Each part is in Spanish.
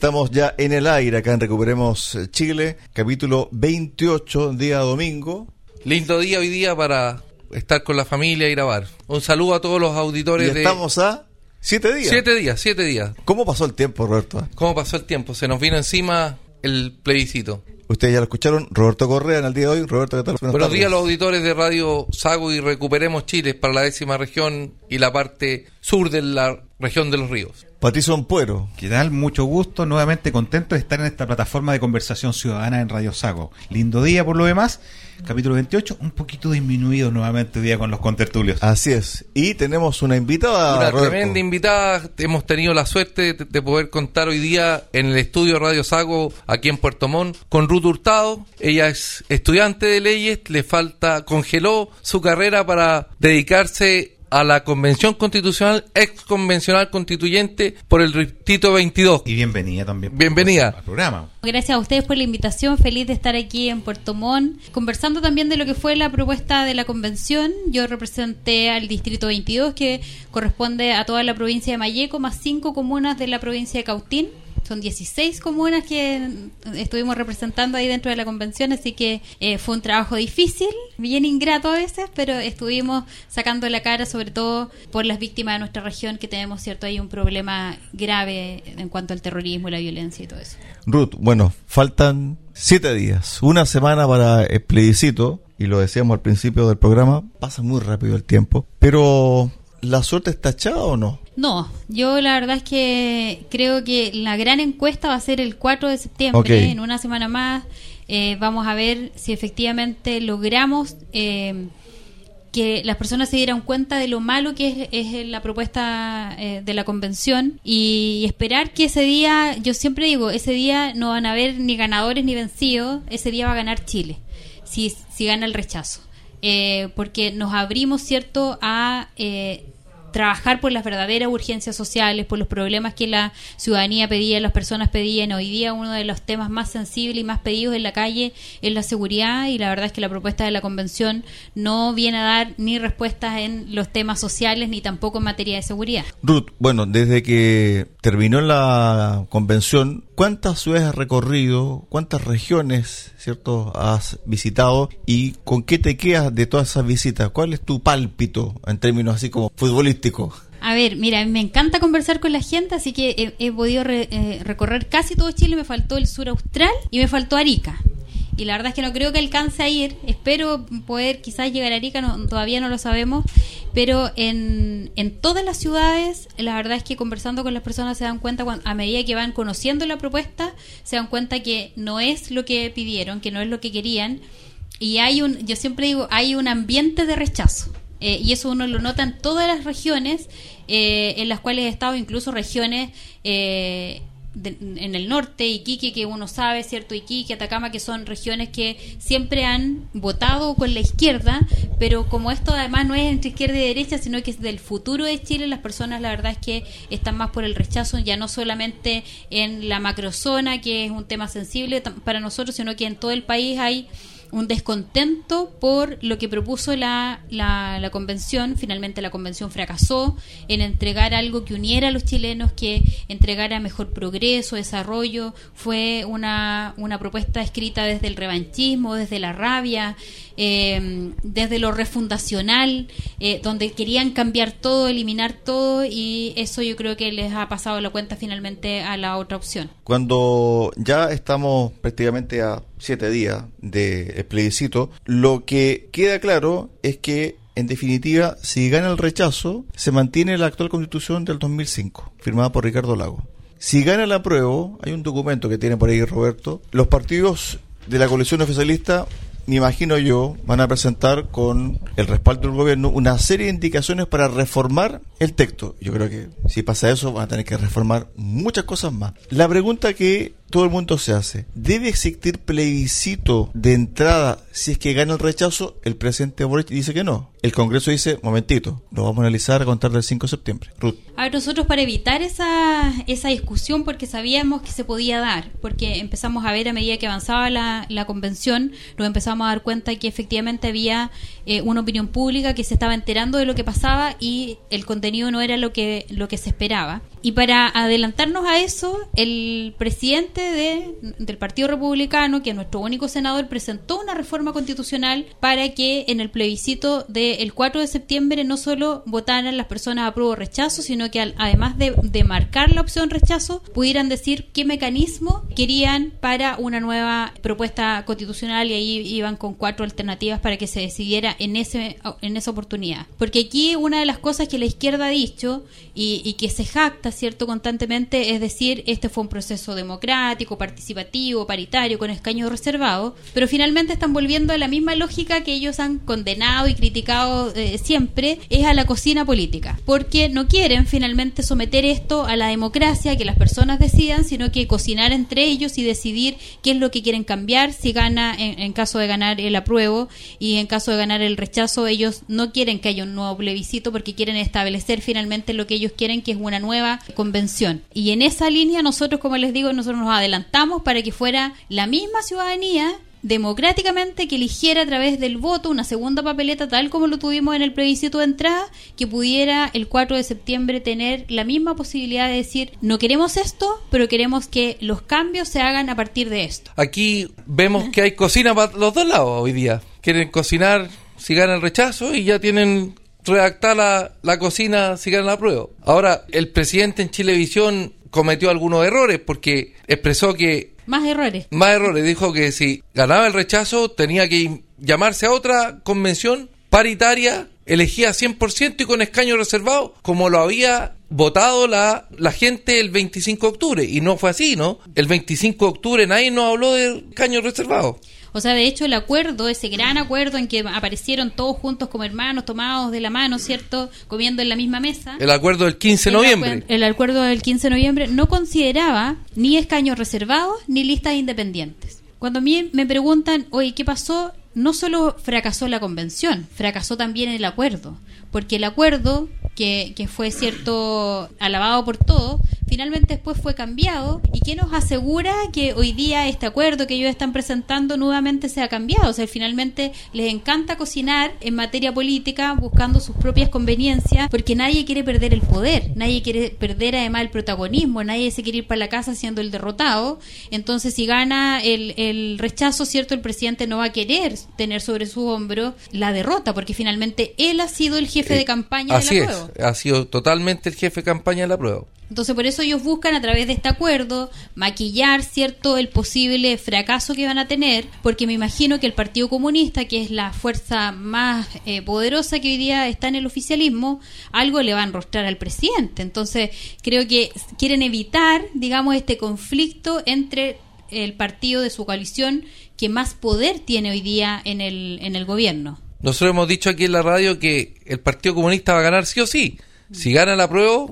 Estamos ya en el aire acá en Recuperemos Chile, capítulo 28, día domingo. Lindo día hoy día para estar con la familia y grabar. Un saludo a todos los auditores Y de... estamos a siete días. Siete días, siete días. ¿Cómo pasó el tiempo, Roberto? ¿Cómo pasó el tiempo? Se nos vino encima el plebiscito. Ustedes ya lo escucharon, Roberto Correa en el día de hoy. Roberto, ¿qué tal? Buenas Buenos tardes. días a los auditores de Radio Sago y Recuperemos Chile para la décima región y la parte sur de la región de los ríos. Patricio Ampuero. ¿Qué tal? Mucho gusto, nuevamente contento de estar en esta plataforma de conversación ciudadana en Radio Sago. Lindo día por lo demás, capítulo 28, un poquito disminuido nuevamente hoy día con los contertulios. Así es. Y tenemos una invitada, Una Roberto. tremenda invitada. Hemos tenido la suerte de, de poder contar hoy día en el estudio Radio Sago, aquí en Puerto Montt, con Ruth Hurtado. Ella es estudiante de leyes, le falta, congeló su carrera para dedicarse a la convención constitucional, ex convencional constituyente por el Distrito 22. Y bienvenida también. Bienvenida. Al programa. Gracias a ustedes por la invitación, feliz de estar aquí en Puerto Montt, conversando también de lo que fue la propuesta de la convención. Yo representé al Distrito 22, que corresponde a toda la provincia de Mayeco, más cinco comunas de la provincia de Cautín. Son 16 comunas que estuvimos representando ahí dentro de la convención, así que eh, fue un trabajo difícil, bien ingrato a veces, pero estuvimos sacando la cara sobre todo por las víctimas de nuestra región, que tenemos, cierto, hay un problema grave en cuanto al terrorismo, la violencia y todo eso. Ruth, bueno, faltan siete días, una semana para el plebiscito, y lo decíamos al principio del programa, pasa muy rápido el tiempo, pero ¿la suerte está echada o no? No, yo la verdad es que creo que la gran encuesta va a ser el 4 de septiembre, en una semana más. Eh, vamos a ver si efectivamente logramos eh, que las personas se dieran cuenta de lo malo que es, es la propuesta eh, de la convención y esperar que ese día, yo siempre digo, ese día no van a haber ni ganadores ni vencidos, ese día va a ganar Chile, si, si gana el rechazo. Eh, porque nos abrimos, ¿cierto?, a eh, trabajar por las verdaderas urgencias sociales, por los problemas que la ciudadanía pedía, las personas pedían. Hoy día uno de los temas más sensibles y más pedidos en la calle es la seguridad y la verdad es que la propuesta de la convención no viene a dar ni respuestas en los temas sociales ni tampoco en materia de seguridad. Ruth, bueno, desde que terminó la convención, ¿cuántas ciudades has recorrido? ¿Cuántas regiones, cierto, has visitado? ¿Y con qué te quedas de todas esas visitas? ¿Cuál es tu pálpito en términos así como futbolísticos? A ver, mira, me encanta conversar con la gente, así que he, podido re- eh, recorrer casi todo Chile, me faltó el sur austral y me faltó Arica. Y la verdad es que no creo que alcance a ir, espero poder quizás llegar a Arica, no- todavía no lo sabemos, pero en, en todas las ciudades, la verdad es que conversando con las personas se dan cuenta, a medida que van conociendo la propuesta, se dan cuenta que no es lo que pidieron, que no es lo que querían, y hay un, yo siempre digo, hay un ambiente de rechazo. Eh, y eso uno lo nota en todas las regiones eh, en las cuales he estado, incluso regiones eh, de- en el norte, Iquique, que uno sabe, ¿cierto? Iquique, Atacama, que son regiones que siempre han votado con la izquierda, pero como esto además no es entre izquierda y derecha, sino que es del futuro de Chile, las personas la verdad es que están más por el rechazo, ya no solamente en la macrozona, que es un tema sensible para nosotros, sino que en todo el país hay un descontento por lo que propuso la, la, la convención. Finalmente la convención fracasó en entregar algo que uniera a los chilenos, que entregara mejor progreso, desarrollo. Fue una, una propuesta escrita desde el revanchismo, desde la rabia, eh, desde lo refundacional, eh, donde querían cambiar todo, eliminar todo y eso yo creo que les ha pasado la cuenta finalmente a la otra opción. Cuando ya estamos prácticamente a siete días del plebiscito, lo que queda claro es que, en definitiva, si gana el rechazo, se mantiene la actual constitución del 2005, firmada por Ricardo Lago. Si gana el apruebo, hay un documento que tiene por ahí Roberto, los partidos de la coalición oficialista me imagino yo, van a presentar con el respaldo del gobierno una serie de indicaciones para reformar el texto. Yo creo que si pasa eso van a tener que reformar muchas cosas más. La pregunta que todo el mundo se hace. ¿Debe existir plebiscito de entrada si es que gana el rechazo? El presidente Boric dice que no. El Congreso dice, momentito, lo vamos a analizar a contar del 5 de septiembre. Ruth. A ver, nosotros para evitar esa, esa discusión, porque sabíamos que se podía dar, porque empezamos a ver a medida que avanzaba la, la convención, nos empezamos a dar cuenta que efectivamente había eh, una opinión pública que se estaba enterando de lo que pasaba y el contenido no era lo que, lo que se esperaba. Y para adelantarnos a eso, el presidente de, del Partido Republicano, que es nuestro único senador, presentó una reforma constitucional para que en el plebiscito del 4 de septiembre no solo votaran las personas apruebo o rechazo, sino que al- además de, de marcar la opción rechazo, pudieran decir qué mecanismo querían para una nueva propuesta constitucional y ahí iban con cuatro alternativas para que se decidiera en ese en esa oportunidad. Porque aquí una de las cosas que la izquierda ha dicho y, y que se jacta, ¿cierto?, constantemente es decir, este fue un proceso democrático, participativo, paritario, con escaños reservados, pero finalmente están volviendo a la misma lógica que ellos han condenado y criticado eh, siempre, es a la cocina política, porque no quieren finalmente someter esto a la democracia, que las personas decidan, sino que cocinar entre ellos y decidir qué es lo que quieren cambiar, si gana, en, en caso de ganar el apruebo y en caso de ganar el rechazo, ellos no quieren que haya un nuevo plebiscito porque quieren establecer finalmente lo que ellos quieren, que es una nueva convención. Y en esa línea nosotros, como les digo, nosotros nos adelantamos para que fuera la misma ciudadanía democráticamente que eligiera a través del voto una segunda papeleta tal como lo tuvimos en el plebiscito de entrada que pudiera el 4 de septiembre tener la misma posibilidad de decir no queremos esto pero queremos que los cambios se hagan a partir de esto Aquí vemos que hay cocina para los dos lados hoy día. Quieren cocinar si gana el rechazo y ya tienen redactada la, la cocina si gana la prueba. Ahora, el presidente en Chilevisión cometió algunos errores porque expresó que más errores más errores. Dijo que si ganaba el rechazo tenía que llamarse a otra convención paritaria, elegía 100% y con escaño reservado, como lo había votado la, la gente el 25 de octubre. Y no fue así, ¿no? El 25 de octubre nadie nos habló de escaño reservado. O sea, de hecho, el acuerdo, ese gran acuerdo en que aparecieron todos juntos como hermanos, tomados de la mano, ¿cierto? Comiendo en la misma mesa. El acuerdo del 15 de noviembre. El acuerdo del 15 de noviembre no consideraba ni escaños reservados ni listas independientes. Cuando a mí me preguntan, oye, ¿qué pasó? No solo fracasó la convención, fracasó también el acuerdo. Porque el acuerdo, que, que fue cierto, alabado por todos, finalmente después fue cambiado. ¿Y qué nos asegura que hoy día este acuerdo que ellos están presentando nuevamente sea cambiado? O sea, finalmente les encanta cocinar en materia política buscando sus propias conveniencias porque nadie quiere perder el poder, nadie quiere perder además el protagonismo, nadie se quiere ir para la casa siendo el derrotado. Entonces, si gana el, el rechazo, ¿cierto? El presidente no va a querer tener sobre su hombro la derrota porque finalmente él ha sido el jefe de Eh, campaña Así de la es, prueba. ha sido totalmente el jefe de campaña de la prueba. Entonces, por eso ellos buscan a través de este acuerdo maquillar, ¿cierto?, el posible fracaso que van a tener, porque me imagino que el Partido Comunista, que es la fuerza más eh, poderosa que hoy día está en el oficialismo, algo le va a enrostrar al presidente. Entonces, creo que quieren evitar, digamos, este conflicto entre el partido de su coalición que más poder tiene hoy día en el, en el gobierno. Nosotros hemos dicho aquí en la radio que el Partido Comunista va a ganar sí o sí. Si gana la prueba,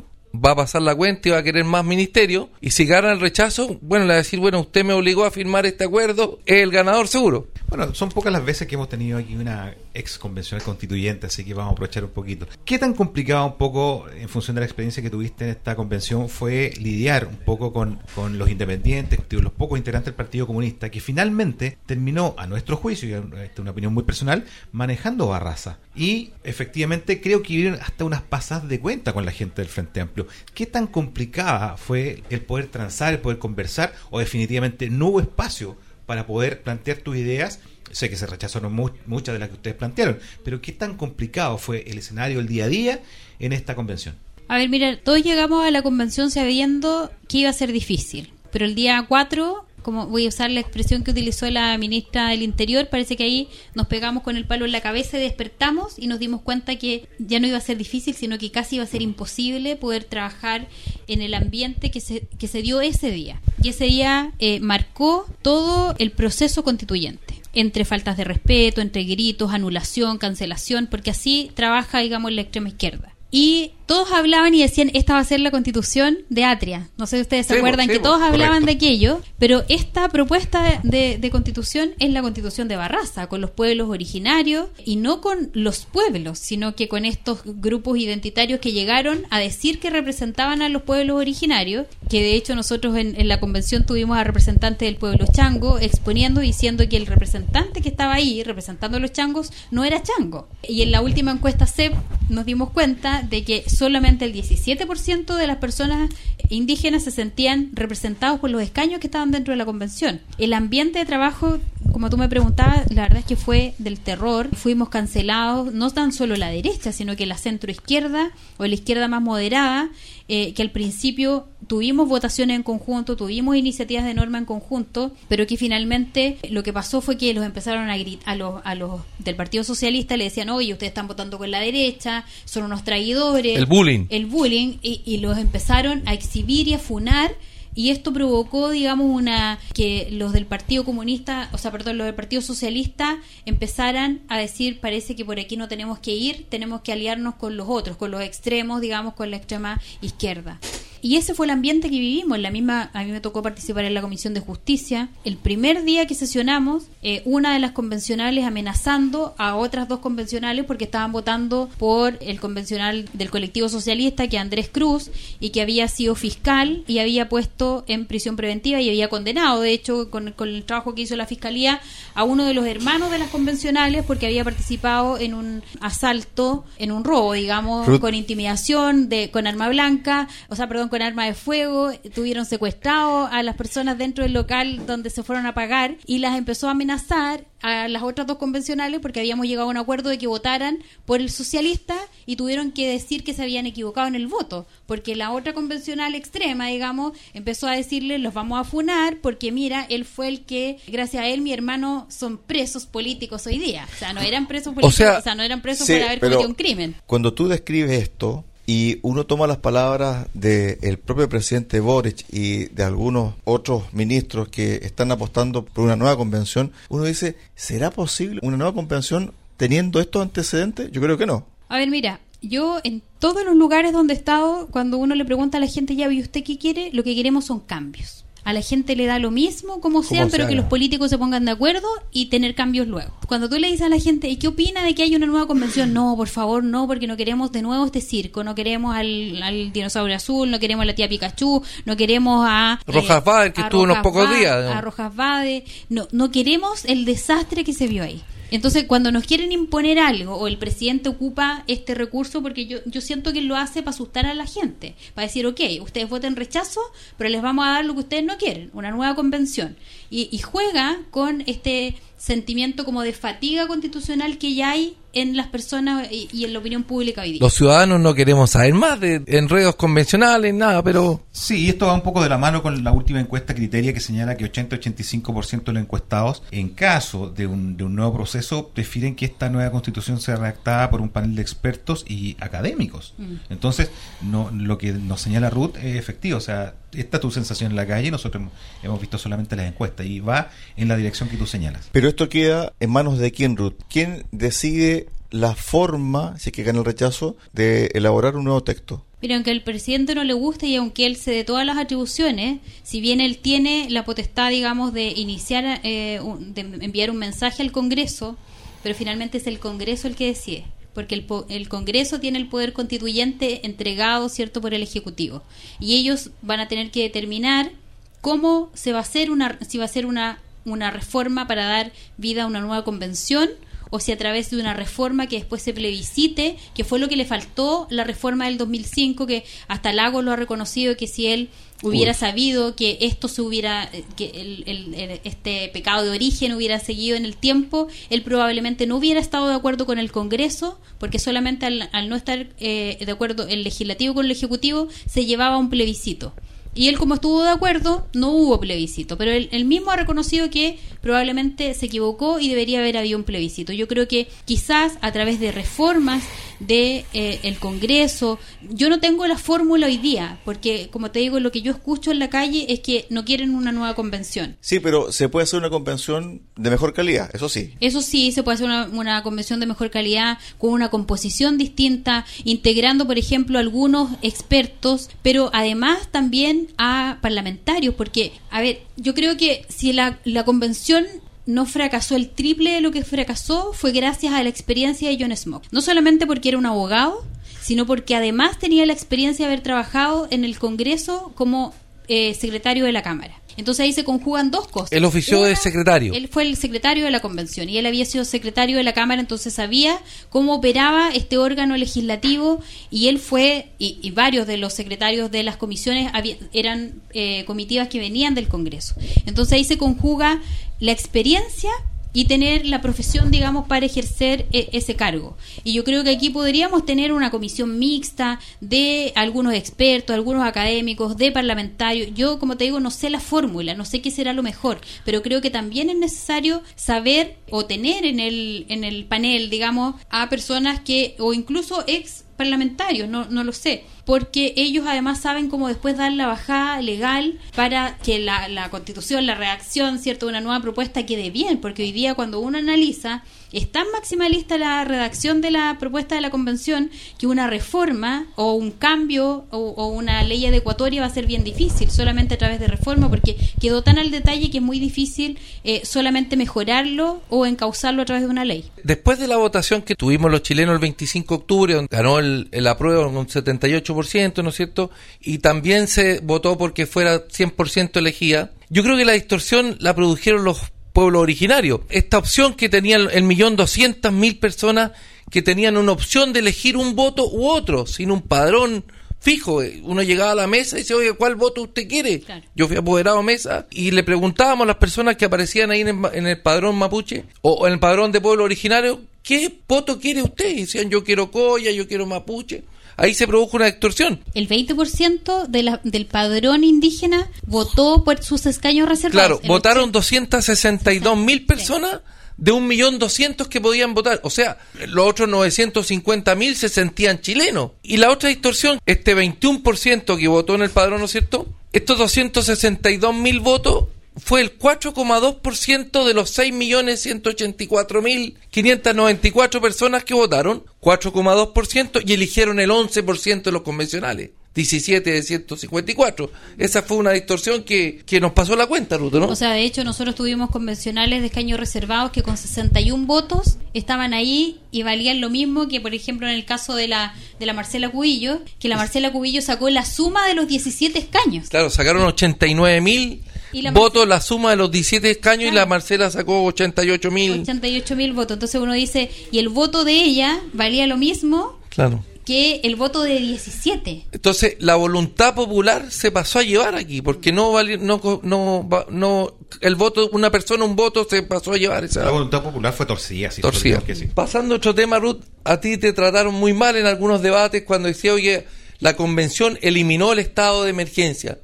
va a pasar la cuenta y va a querer más ministerio. Y si gana el rechazo, bueno, le va a decir, bueno, usted me obligó a firmar este acuerdo, el ganador seguro. Bueno, son pocas las veces que hemos tenido aquí una ex convencional constituyente, así que vamos a aprovechar un poquito. ¿Qué tan complicado un poco, en función de la experiencia que tuviste en esta convención, fue lidiar un poco con, con los independientes, los pocos integrantes del Partido Comunista, que finalmente terminó, a nuestro juicio, y esta es una opinión muy personal, manejando Barraza? Y efectivamente creo que vieron hasta unas pasadas de cuenta con la gente del Frente Amplio. ¿Qué tan complicada fue el poder transar, el poder conversar, o definitivamente no hubo espacio? para poder plantear tus ideas. Sé que se rechazaron mu muchas de las que ustedes plantearon, pero ¿qué tan complicado fue el escenario, el día a día en esta convención? A ver, mira, todos llegamos a la convención sabiendo que iba a ser difícil, pero el día 4, como voy a usar la expresión que utilizó la ministra del Interior, parece que ahí nos pegamos con el palo en la cabeza y despertamos y nos dimos cuenta que ya no iba a ser difícil, sino que casi iba a ser imposible poder trabajar en el ambiente que se, que se dio ese día. Y ese día eh, marcó todo el proceso constituyente entre faltas de respeto, entre gritos, anulación, cancelación, porque así trabaja, digamos, la extrema izquierda. Y todos hablaban y decían, esta va a ser la constitución de Atria. No sé si ustedes se acuerdan sí, que todos correcto. hablaban de aquello, pero esta propuesta de, de constitución es la constitución de Barraza, con los pueblos originarios y no con los pueblos, sino que con estos grupos identitarios que llegaron a decir que representaban a los pueblos originarios, que de hecho nosotros en, en la convención tuvimos a representantes del pueblo chango exponiendo, diciendo que el representante que estaba ahí representando a los changos no era chango. Y en la última encuesta CEP nos dimos cuenta de que solamente el 17% de las personas indígenas se sentían representados por los escaños que estaban dentro de la convención. El ambiente de trabajo, como tú me preguntabas, la verdad es que fue del terror. Fuimos cancelados, no tan solo la derecha, sino que la centro izquierda o la izquierda más moderada, eh, que al principio tuvimos votaciones en conjunto, tuvimos iniciativas de norma en conjunto, pero que finalmente lo que pasó fue que los empezaron a gritar a los, a los del Partido Socialista, le decían, oye, ustedes están votando con la derecha, son unos traidores. El bullying. El bullying, y, y los empezaron a exhibir y a funar. Y esto provocó, digamos, una que los del Partido Comunista, o sea, perdón, los del Partido Socialista empezaran a decir, parece que por aquí no tenemos que ir, tenemos que aliarnos con los otros, con los extremos, digamos, con la extrema izquierda. Y ese fue el ambiente que vivimos. En la misma, a mí me tocó participar en la Comisión de Justicia. El primer día que sesionamos, eh, una de las convencionales amenazando a otras dos convencionales porque estaban votando por el convencional del colectivo socialista, que es Andrés Cruz, y que había sido fiscal y había puesto en prisión preventiva y había condenado, de hecho, con, con el trabajo que hizo la fiscalía, a uno de los hermanos de las convencionales porque había participado en un asalto, en un robo, digamos, Ruth. con intimidación, de, con arma blanca, o sea, perdón, con arma de fuego, tuvieron secuestrado a las personas dentro del local donde se fueron a pagar y las empezó a amenazar a las otras dos convencionales porque habíamos llegado a un acuerdo de que votaran por el socialista y tuvieron que decir que se habían equivocado en el voto, porque la otra convencional extrema, digamos, empezó a decirle los vamos a funar porque mira, él fue el que, gracias a él, mi hermano son presos políticos hoy día. O sea, no eran presos políticos, o sea, sea, no eran presos Sí, por haber cometido un crimen. Cuando tú describes esto y uno toma las palabras del propio presidente Boric y de algunos otros ministros que están apostando por una nueva convención, uno dice, ¿será posible una nueva convención teniendo estos antecedentes? Yo creo que no. A ver, mira, yo en todos los lugares donde he estado, cuando uno le pregunta a la gente, ya, ¿y usted qué quiere? Lo que queremos son cambios. A la gente le da lo mismo como sean, se pero que los políticos se pongan de acuerdo y tener cambios luego. Cuando tú le dices a la gente, ¿y qué opina de que haya una nueva convención? No, por favor, no, porque no queremos de nuevo este circo, no queremos al, al dinosaurio azul, no queremos a la tía Pikachu, no queremos a... eh, Rojas Bade, que estuvo unos pocos días, A. Rojas Bade. No, no queremos el desastre que se vio ahí. Entonces, cuando nos quieren imponer algo, o el presidente ocupa este recurso, porque yo, yo siento que lo hace para asustar a la gente, para decir, ok, ustedes voten rechazo, pero les vamos a dar lo que ustedes no quieren, una nueva convención. Y, y juega con este sentimiento como de fatiga constitucional que ya hay en las personas y, y en la opinión pública hoy día. Los ciudadanos no queremos saber más de enredos convencionales, nada, pero Sí, y esto va un poco de la mano con la última encuesta Criteria que señala que 80-85% de los encuestados, en caso de un, de un nuevo proceso, prefieren que esta nueva constitución sea redactada por un panel de expertos y académicos. Mm. Entonces, no, lo que nos señala Ruth es efectivo, o sea, esta es tu sensación en la calle, nosotros hemos, hemos visto solamente las encuestas y va en la dirección que tú señalas. Pero esto queda en manos de quién, Ruth. ¿Quién decide la forma, si es que gana el rechazo, de elaborar un nuevo texto? Mira, aunque al presidente no le guste y aunque él se dé todas las atribuciones, si bien él tiene la potestad, digamos, de iniciar, eh, de enviar un mensaje al Congreso, pero finalmente es el Congreso el que decide, porque el, el Congreso tiene el poder constituyente entregado, ¿cierto?, por el Ejecutivo. Y ellos van a tener que determinar cómo se va a hacer una, si va a ser una, una reforma para dar vida a una nueva convención o si a través de una reforma que después se plebiscite, que fue lo que le faltó la reforma del 2005, que hasta Lago lo ha reconocido, que si él hubiera Uy. sabido que esto se hubiera, eh, que el- el- el- este pecado de origen hubiera seguido en el tiempo, él probablemente no hubiera estado de acuerdo con el Congreso, porque solamente al, al no estar eh, de acuerdo el legislativo con el ejecutivo se llevaba a un plebiscito. Y él como estuvo de acuerdo, no hubo plebiscito, pero él, él mismo ha reconocido que probablemente se equivocó y debería haber habido un plebiscito. Yo creo que quizás a través de reformas de eh, el Congreso, yo no tengo la fórmula hoy día, porque como te digo, lo que yo escucho en la calle es que no quieren una nueva convención. Sí, pero se puede hacer una convención de mejor calidad, eso sí. Eso sí, se puede hacer una, una convención de mejor calidad con una composición distinta, integrando, por ejemplo, algunos expertos, pero además también a parlamentarios, porque, a ver, yo creo que si la, la convención no fracasó el triple de lo que fracasó fue gracias a la experiencia de John Smoke. No solamente porque era un abogado, sino porque además tenía la experiencia de haber trabajado en el Congreso como eh, secretario de la Cámara. Entonces ahí se conjugan dos cosas. Él ofició de Una, secretario. Él fue el secretario de la convención y él había sido secretario de la Cámara, entonces sabía cómo operaba este órgano legislativo y él fue, y, y varios de los secretarios de las comisiones había- eran eh, comitivas que venían del Congreso. Entonces ahí se conjuga la experiencia y tener la profesión, digamos, para ejercer e- ese cargo. Y yo creo que aquí podríamos tener una comisión mixta de algunos expertos, algunos académicos, de parlamentarios. Yo, como te digo, no sé la fórmula, no sé qué será lo mejor, pero creo que también es necesario saber o tener en el, en el panel, digamos, a personas que, o incluso ex parlamentarios, no, no lo sé, porque ellos además saben cómo después dar la bajada legal para que la, constitución, la redacción, ¿cierto?, de una nueva propuesta quede bien, porque hoy día cuando uno analiza, es tan maximalista la redacción de la propuesta de la convención que una reforma o un cambio o, o una ley adecuatoria va a ser bien difícil, solamente a través de reforma, porque quedó tan al detalle que es muy difícil eh, solamente mejorarlo o encauzarlo a través de una ley. Después de la votación que tuvimos los chilenos el 25 de octubre, donde ganó el, el apruebo con un 78%, ¿no es cierto? Y también se votó porque fuera 100% elegida. Yo creo que la distorsión la produjeron los pueblos originarios. Esta opción que tenían el millón doscientas mil personas que tenían una opción de elegir un voto u otro, sin un padrón fijo. Uno llegaba a la mesa y decía, oye, ¿cuál voto usted quiere? Claro. Yo fui apoderado a mesa y le preguntábamos a las personas que aparecían ahí en el, ma- en el padrón mapuche o en el padrón de pueblo originario, ¿qué voto quiere usted? Y decían, yo quiero coya, yo quiero mapuche. Ahí se produjo una distorsión. El 20% de la, del padrón indígena votó por sus escaños reservados. Claro, El votaron 80. 262 mil personas de un millón doscientos que podían votar. O sea, los otros 950 mil se sentían chilenos. Y la otra distorsión, este 21% que votó en el padrón, ¿no es cierto? Estos 262 mil votos fue el 4,2% de los 6.184.594 personas que votaron, 4,2% y eligieron el 11% de los convencionales. 17 de 154. Esa fue una distorsión que, que nos pasó la cuenta, Ruto, ¿no? O sea, de hecho, nosotros tuvimos convencionales de escaños reservados que con 61 votos estaban ahí y valían lo mismo que, por ejemplo, en el caso de la, de la Marcela Cubillo, que la Marcela Cubillo sacó la suma de los 17 escaños. Claro, sacaron 89 mil la votos, la suma de los 17 escaños y la Marcela sacó 88 mil. 88 mil votos. Entonces uno dice, y el voto de ella valía lo mismo Claro. que el voto de 17. Entonces, la voluntad popular se pasó a llevar aquí, porque no vali- no, co- no, va- no, el voto, una persona, un voto se pasó a llevar esa La voluntad popular fue torcida, sí. torcida. que sí. Pasando a otro tema, Ruth, a ti te trataron muy mal en algunos debates cuando decía, oye, la convención eliminó el estado de emergencia.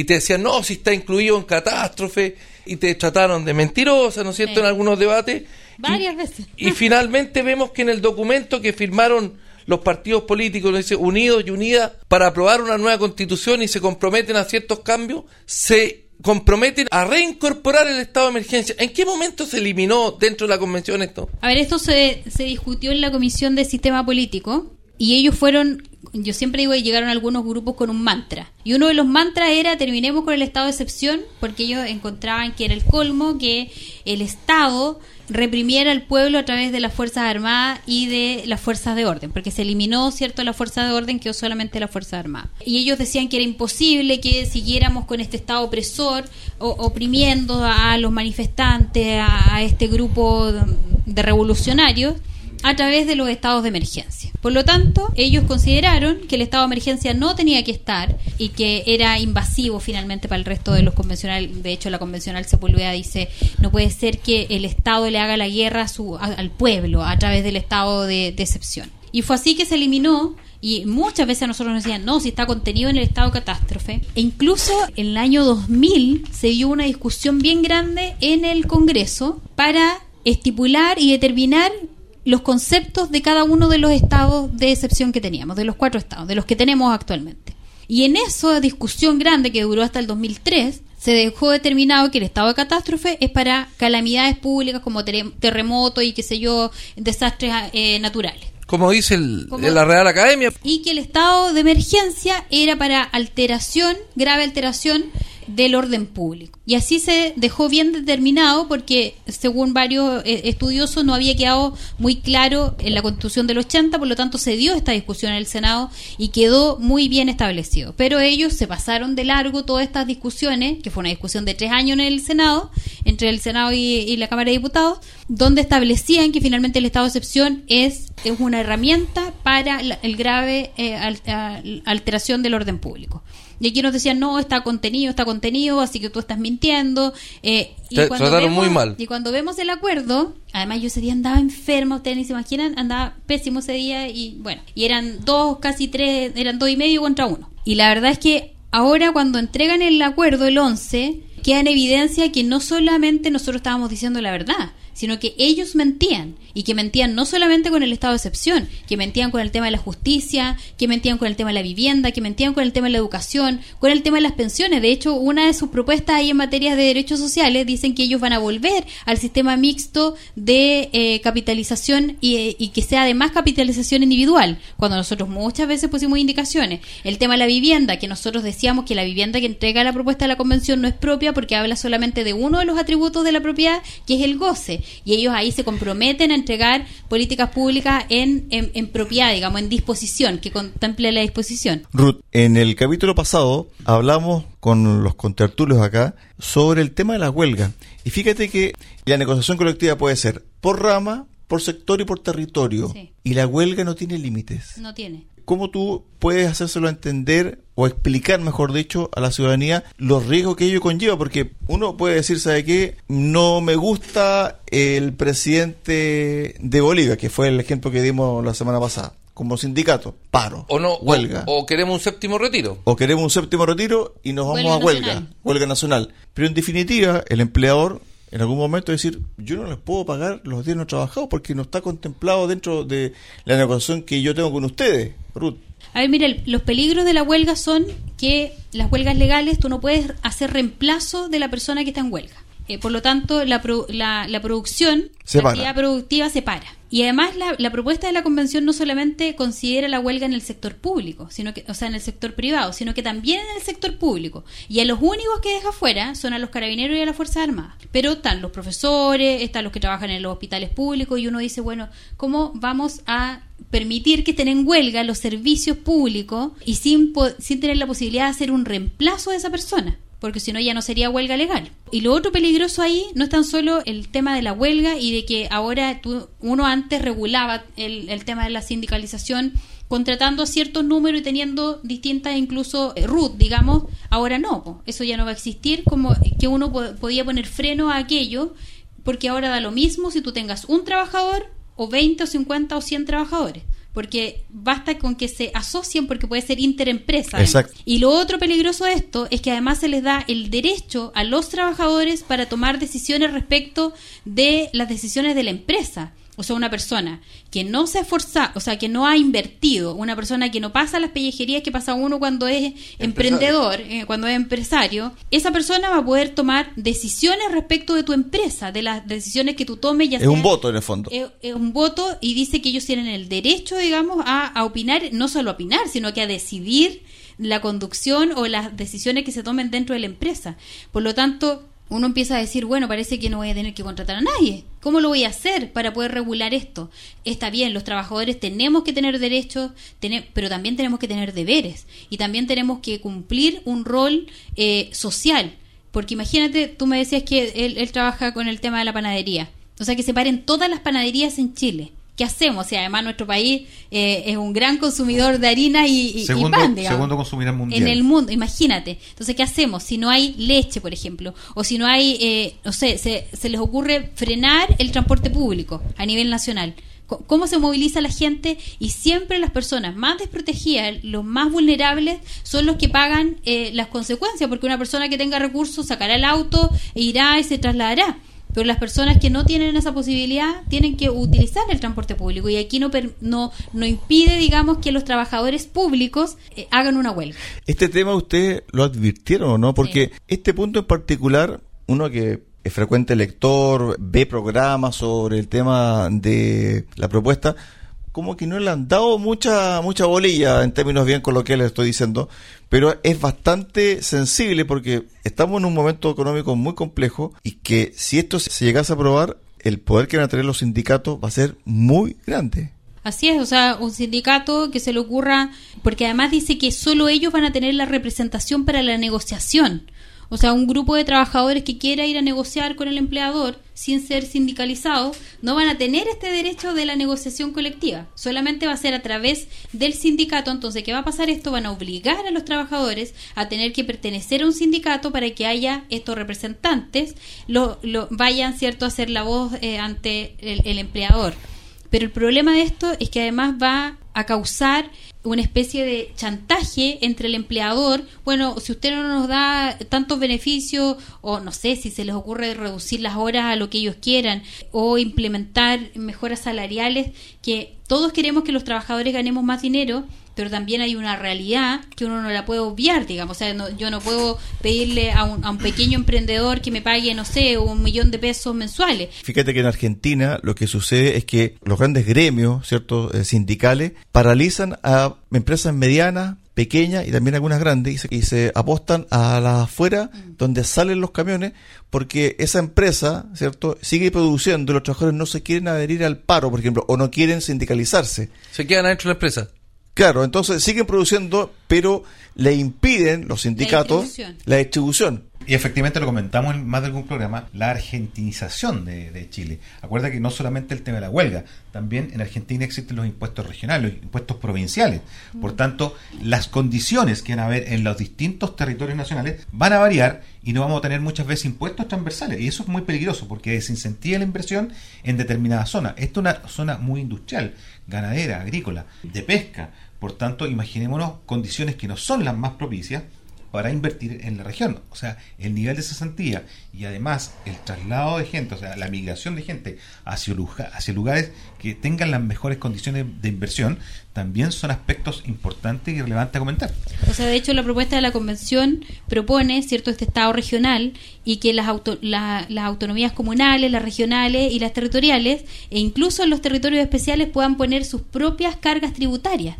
Y te decían, no, si está incluido en catástrofe. Y te trataron de mentirosa, ¿no es cierto?, Sí. en algunos debates. Varias Y- veces. Y finalmente vemos que en el documento que firmaron los partidos políticos, dice Unidos y Unidas, para aprobar una nueva constitución y se comprometen a ciertos cambios, se comprometen a reincorporar el estado de emergencia. ¿En qué momento se eliminó dentro de la convención esto? A ver, esto se, se discutió en la Comisión de Sistema Político y ellos fueron, yo siempre digo, que llegaron algunos grupos con un mantra. Y uno de los mantras era terminemos con el estado de excepción porque ellos encontraban que era el colmo que el Estado reprimiera al pueblo a través de las Fuerzas Armadas y de las Fuerzas de Orden, porque se eliminó, ¿cierto?, la Fuerza de Orden, quedó solamente la Fuerza Armada. Y ellos decían que era imposible que siguiéramos con este Estado opresor, o- oprimiendo a los manifestantes, a, este grupo de revolucionarios, a través de los estados de emergencia. Por lo tanto, ellos consideraron que el estado de emergencia no tenía que estar y que era invasivo finalmente para el resto de los convencionales. De hecho, la convencional Sepúlveda dice, no puede ser que el Estado le haga la guerra a su, a- al pueblo a través del estado de, excepción. Y fue así que se eliminó Y muchas veces a nosotros nos decían, no, si está contenido en el estado de catástrofe. E incluso en el año 2000 se dio una discusión bien grande en el Congreso para estipular y determinar los conceptos de cada uno de los estados de excepción que teníamos, de los cuatro estados, de los que tenemos actualmente. Y en esa discusión grande que duró hasta el 2003, se dejó determinado que el estado de catástrofe es para calamidades públicas como terremotos y qué sé yo, desastres eh, naturales. Como dice la Real Academia. Y que el estado de emergencia era para alteración, grave alteración del orden público. Y así se dejó bien determinado porque, según varios eh, estudiosos, no había quedado muy claro en la Constitución del 80, por lo tanto se dio esta discusión en el Senado y quedó muy bien establecido. Pero ellos se pasaron de largo todas estas discusiones, que fue una discusión de tres años en el Senado, entre el Senado y, la Cámara de Diputados, donde establecían que finalmente el estado de excepción es, es una herramienta para el grave eh, alteración del orden público. Y aquí nos decían, no, está contenido, está contenido, así que tú estás mintiendo. Eh, y cuando trataron muy mal. Y cuando vemos el acuerdo, además yo ese día andaba enfermo, ustedes ni se imaginan, andaba pésimo ese día y bueno, y eran dos, casi tres, eran dos y medio contra uno. Y la verdad es que ahora cuando entregan el acuerdo, el 11, queda en evidencia que no solamente nosotros estábamos diciendo la verdad, sino que ellos mentían y que mentían no solamente con el estado de excepción, que mentían con el tema de la justicia, que mentían con el tema de la vivienda, que mentían con el tema de la educación, con el tema de las pensiones. De hecho, una de sus propuestas ahí en materia de derechos sociales dicen que ellos van a volver al sistema mixto de eh, capitalización y, y, que sea además capitalización individual, cuando nosotros muchas veces pusimos indicaciones. El tema de la vivienda, que nosotros decíamos que la vivienda que entrega la propuesta de la convención no es propia porque habla solamente de uno de los atributos de la propiedad, que es el goce y ellos ahí se comprometen a entregar políticas públicas en, en, propiedad, digamos, en disposición, que contemple la disposición. Ruth, en el capítulo pasado hablamos con los contertulios acá sobre el tema de la huelga. Y fíjate que la negociación colectiva puede ser por rama, por sector y por territorio. Y la huelga no tiene límites. No tiene. ¿Cómo tú puedes hacérselo entender o explicar, mejor dicho, a la ciudadanía los riesgos que ello conlleva? Porque uno puede decir, ¿sabe qué? No me gusta el presidente de Bolivia, que fue el ejemplo que dimos la semana pasada como sindicato, paro, o no, huelga. O, queremos un séptimo retiro. O queremos un séptimo retiro y nos vamos a huelga, huelga nacional. Pero en definitiva, el empleador en algún momento decir, yo no les puedo pagar los días no trabajados porque no está contemplado dentro de la negociación que yo tengo con ustedes, Ruth. A ver, mira, los peligros de la huelga son que las huelgas legales tú no puedes hacer reemplazo de la persona que está en huelga. Eh, por lo tanto, la, la, la producción, la actividad productiva se para. Y además la, propuesta de la convención no solamente considera la huelga en el sector público, sino que, o sea, en el sector privado, sino que también en el sector público. Y a los únicos que deja fuera son a los carabineros y a las Fuerzas Armadas. Pero están los profesores, están los que trabajan en los hospitales públicos y uno dice, bueno, ¿cómo vamos a permitir que estén en huelga los servicios públicos y sin, sin tener la posibilidad de hacer un reemplazo de esa persona? porque si no ya no sería huelga legal. Y lo otro peligroso ahí no es tan solo el tema de la huelga y de que ahora uno antes regulaba el, el, tema de la sindicalización contratando ciertos números y teniendo distintas incluso eh, RUT, digamos, ahora no, eso ya no va a existir, como que uno podía poner freno a aquello, porque ahora da lo mismo si tú tengas un trabajador o 20 o 50 o 100 trabajadores porque basta con que se asocien porque puede ser interempresa. Y lo otro peligroso de esto es que además se les da el derecho a los trabajadores para tomar decisiones respecto de las decisiones de la empresa o sea, una persona que no se esforza, o sea, que no ha invertido, una persona que no pasa las pellejerías que pasa uno cuando es emprendedor, eh, cuando es empresario, esa persona va a poder tomar decisiones respecto de tu empresa, de las decisiones que tú tomes. Ya es un voto en el fondo. Es, un voto y dice que ellos tienen el derecho, digamos, a, a opinar, no solo a opinar, sino que a decidir la conducción o las decisiones que se tomen dentro de la empresa. Por lo tanto, uno empieza a decir, bueno, parece que no voy a tener que contratar a nadie. ¿Cómo lo voy a hacer para poder regular esto? Está bien, los trabajadores tenemos que tener derechos, pero también tenemos que tener deberes y también tenemos que cumplir un rol eh, social. Porque imagínate, tú me decías que él, él trabaja con el tema de la panadería. O sea, que se paren todas las panaderías en Chile. ¿Qué hacemos? Si además nuestro país eh, es un gran consumidor de harina y, segundo, pan, Segundo consumidor mundial. En el mundo, imagínate. Entonces, ¿qué hacemos? Si no hay leche, por ejemplo, o si no hay, eh, no sé, se, se les ocurre frenar el transporte público a nivel nacional. cómo se moviliza la gente y siempre las personas más desprotegidas, los más vulnerables, son los que pagan eh, las consecuencias, porque una persona que tenga recursos sacará el auto e irá y se trasladará. Pero las personas que no tienen esa posibilidad tienen que utilizar el transporte público y aquí no no, no impide, digamos, que los trabajadores públicos eh, hagan una huelga. Este tema usted lo advirtieron o no, porque este punto en particular, uno que es frecuente lector, ve programas sobre el tema de la propuesta, como que no le han dado mucha mucha bolilla en términos bien coloquiales estoy diciendo, pero es bastante sensible porque estamos en un momento económico muy complejo y que si esto se llegase a aprobar, el poder que van a tener los sindicatos va a ser muy grande. Así es, o sea, un sindicato que se le ocurra, porque además dice que solo ellos van a tener la representación para la negociación. O sea, un grupo de trabajadores que quiera ir a negociar con el empleador sin ser sindicalizado no van a tener este derecho de la negociación colectiva. Solamente va a ser a través del sindicato. Entonces, ¿qué va a pasar esto? Van a obligar a los trabajadores a tener que pertenecer a un sindicato para que haya estos representantes, lo, vayan, ¿cierto?, a hacer la voz eh, ante el empleador. Pero el problema de esto es que además va a causar una especie de chantaje entre el empleador. Bueno, si usted no nos da tantos beneficios, o no sé si se les ocurre reducir las horas a lo que ellos quieran, o implementar mejoras salariales, que todos queremos que los trabajadores ganemos más dinero, pero también hay una realidad que uno no la puede obviar, digamos. O sea, yo no puedo pedirle a un, a un, pequeño emprendedor que me pague, no sé, un millón de pesos mensuales. Fíjate que en Argentina lo que sucede es que los grandes gremios, ¿cierto?, eh, sindicales, paralizan a empresas medianas, pequeñas y también algunas grandes y se, apostan a las afuera mm. donde salen los camiones porque esa empresa, ¿cierto?, sigue produciendo y los trabajadores no se quieren adherir al paro, por ejemplo, o no quieren sindicalizarse. Se quedan adentro de la empresa. Claro, entonces siguen produciendo, pero le impiden los sindicatos la distribución. Y efectivamente lo comentamos en más de algún programa, la argentinización de, Chile. Acuerda que no solamente el tema de la huelga, también en Argentina existen los impuestos regionales, los impuestos provinciales. Por tanto, las condiciones que van a haber en los distintos territorios nacionales van a variar y no vamos a tener muchas veces impuestos transversales. Y eso es muy peligroso porque desincentiva la inversión en determinadas zonas. Esta es una zona muy industrial, ganadera, agrícola, de pesca por tanto, imaginémonos condiciones que no son las más propicias para invertir en la región. O sea, el nivel de cesantía y además el traslado de gente, o sea, la migración de gente hacia, lugares que tengan las mejores condiciones de inversión, también son aspectos importantes y relevantes a comentar. O sea, de hecho, la propuesta de la Convención propone, ¿cierto?, este Estado regional y que las, las autonomías comunales, las regionales y las territoriales, e incluso los territorios especiales, puedan poner sus propias cargas tributarias.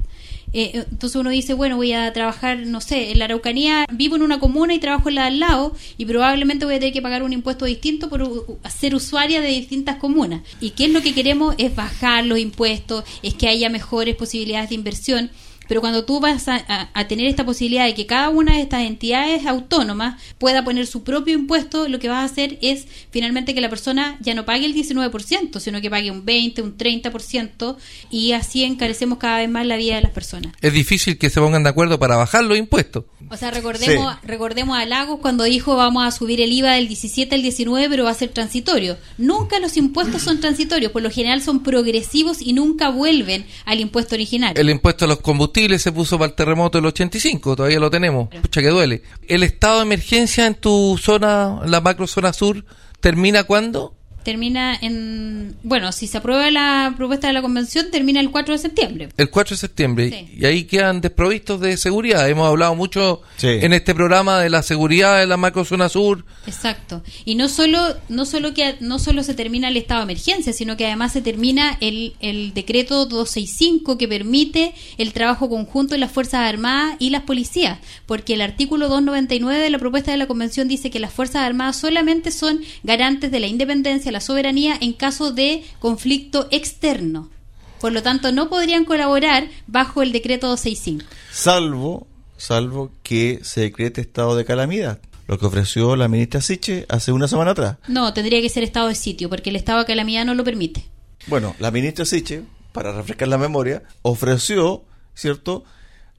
Eh, entonces uno dice, bueno, voy a trabajar, no sé, en la Araucanía, vivo en una comuna y trabajo en la de al lado y probablemente voy a tener que pagar un impuesto distinto por ser usuaria de distintas comunas. ¿Y qué es lo que queremos? Es bajar los impuestos, es que haya mejores posibilidades de inversión pero cuando tú vas a, tener esta posibilidad de que cada una de estas entidades autónomas pueda poner su propio impuesto, lo que vas a hacer es finalmente que la persona ya no pague el 19%, sino que pague un 20, un 30% y así encarecemos cada vez más la vida de las personas. Es difícil que se pongan de acuerdo para bajar los impuestos. O sea, recordemos, recordemos a Lagos cuando dijo vamos a subir el IVA del 17 al 19, pero va a ser transitorio. Nunca los impuestos son transitorios, por lo general son progresivos y nunca vuelven al impuesto original. El impuesto a los combustibles se puso para el terremoto del 85, todavía lo tenemos. Pucha que duele. ¿El estado de emergencia en tu zona, la macro zona sur, termina cuándo? Termina en. Bueno, si se aprueba la propuesta de la convención, termina el 4 de septiembre. El 4 de septiembre. Y ahí quedan desprovistos de seguridad. Hemos hablado mucho en este programa de la seguridad de la macrozona sur. Exacto. Y no solo, no solo que no solo se termina el estado de emergencia, sino que además se termina el, el decreto 265 que permite el trabajo conjunto de las Fuerzas Armadas y las policías. Porque el artículo 299 de la propuesta de la convención dice que las Fuerzas Armadas solamente son garantes de la independencia, soberanía en caso de conflicto externo. Por lo tanto, no podrían colaborar bajo el decreto 265. Salvo, salvo que se decrete estado de calamidad lo que ofreció la ministra Siche hace una semana atrás. No, tendría que ser estado de sitio, porque el estado de calamidad no lo permite. Bueno, la ministra Siche, para refrescar la memoria, ofreció, ¿cierto?,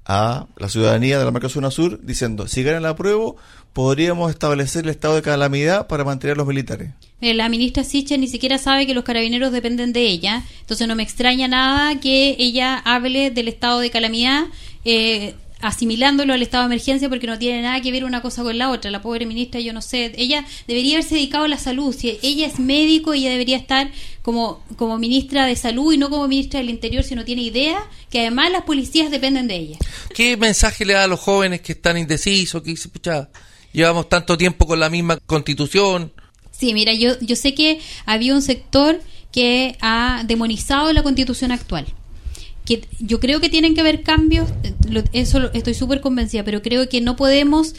a la ciudadanía de la marca zona sur diciendo, si ganan la prueba, podríamos establecer el estado de calamidad para mantener a los militares. Eh, la ministra Sicha ni siquiera sabe que los carabineros dependen de ella, entonces no me extraña nada que ella hable del estado de calamidad. Eh, asimilándolo al estado de emergencia porque no tiene nada que ver una cosa con la otra. La pobre ministra, yo no sé, ella debería haberse dedicado a la salud. Si ella es médico, ella debería estar como, como ministra de salud y no como ministra del interior si no tiene idea que además las policías dependen de ella. ¿Qué mensaje le da a los jóvenes que están indecisos, que dicen, pucha, llevamos tanto tiempo con la misma constitución? Sí, mira, yo, yo sé que había un sector que ha demonizado la constitución actual que yo creo que tienen que haber cambios, eso estoy súper convencida, pero creo que no podemos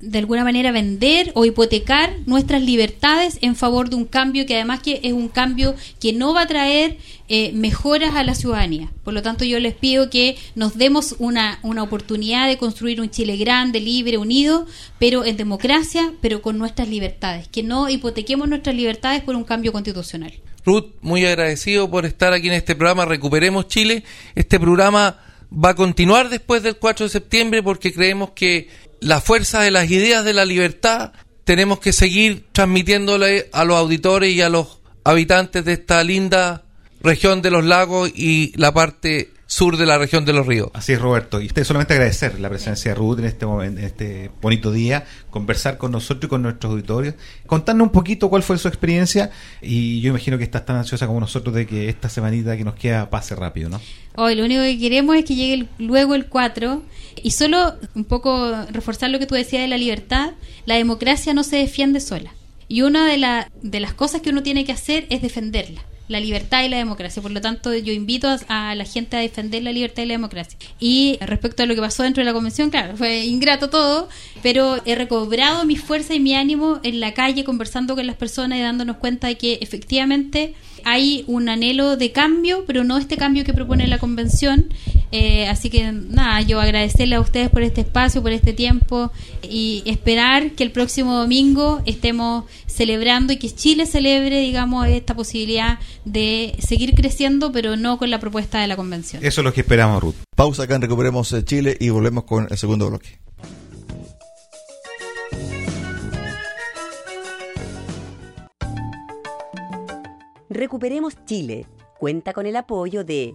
de alguna manera vender o hipotecar nuestras libertades en favor de un cambio que además que es un cambio que no va a traer eh, mejoras a la ciudadanía. Por lo tanto, yo les pido que nos demos una, una oportunidad de construir un Chile grande, libre, unido, pero en democracia, pero con nuestras libertades. Que no hipotequemos nuestras libertades por un cambio constitucional. Ruth, muy agradecido por estar aquí en este programa Recuperemos Chile. Este programa va a continuar después del 4 de septiembre porque creemos que la fuerza de las ideas de la libertad tenemos que seguir transmitiéndole a los auditores y a los habitantes de esta linda región de los lagos y la parte sur de la región de los ríos. Así es, Roberto. Y usted solamente agradecer la presencia de Ruth en este momento, en este bonito día, conversar con nosotros y con nuestros auditorios, contarnos un poquito cuál fue su experiencia y yo imagino que estás tan ansiosa como nosotros de que esta semanita que nos queda pase rápido, ¿no? Hoy lo único que queremos es que llegue luego el 4 y solo un poco reforzar lo que tú decías de la libertad, la democracia no se defiende sola. Y una de, de las cosas que uno tiene que hacer es defenderla la libertad y la democracia. Por lo tanto, yo invito a, la gente a defender la libertad y la democracia. Y respecto a lo que pasó dentro de la convención, claro, fue ingrato todo, pero he recobrado mi fuerza y mi ánimo en la calle conversando con las personas y dándonos cuenta de que efectivamente hay un anhelo de cambio, pero no este cambio que propone la convención. Eh, así que nada, yo agradecerle a ustedes por este espacio, por este tiempo y esperar que el próximo domingo estemos celebrando y que Chile celebre, digamos, esta posibilidad de seguir creciendo, pero no con la propuesta de la convención. Eso es lo que esperamos, Ruth. Pausa acá en Recuperemos eh, Chile y volvemos con el segundo bloque. Recuperemos Chile cuenta con el apoyo de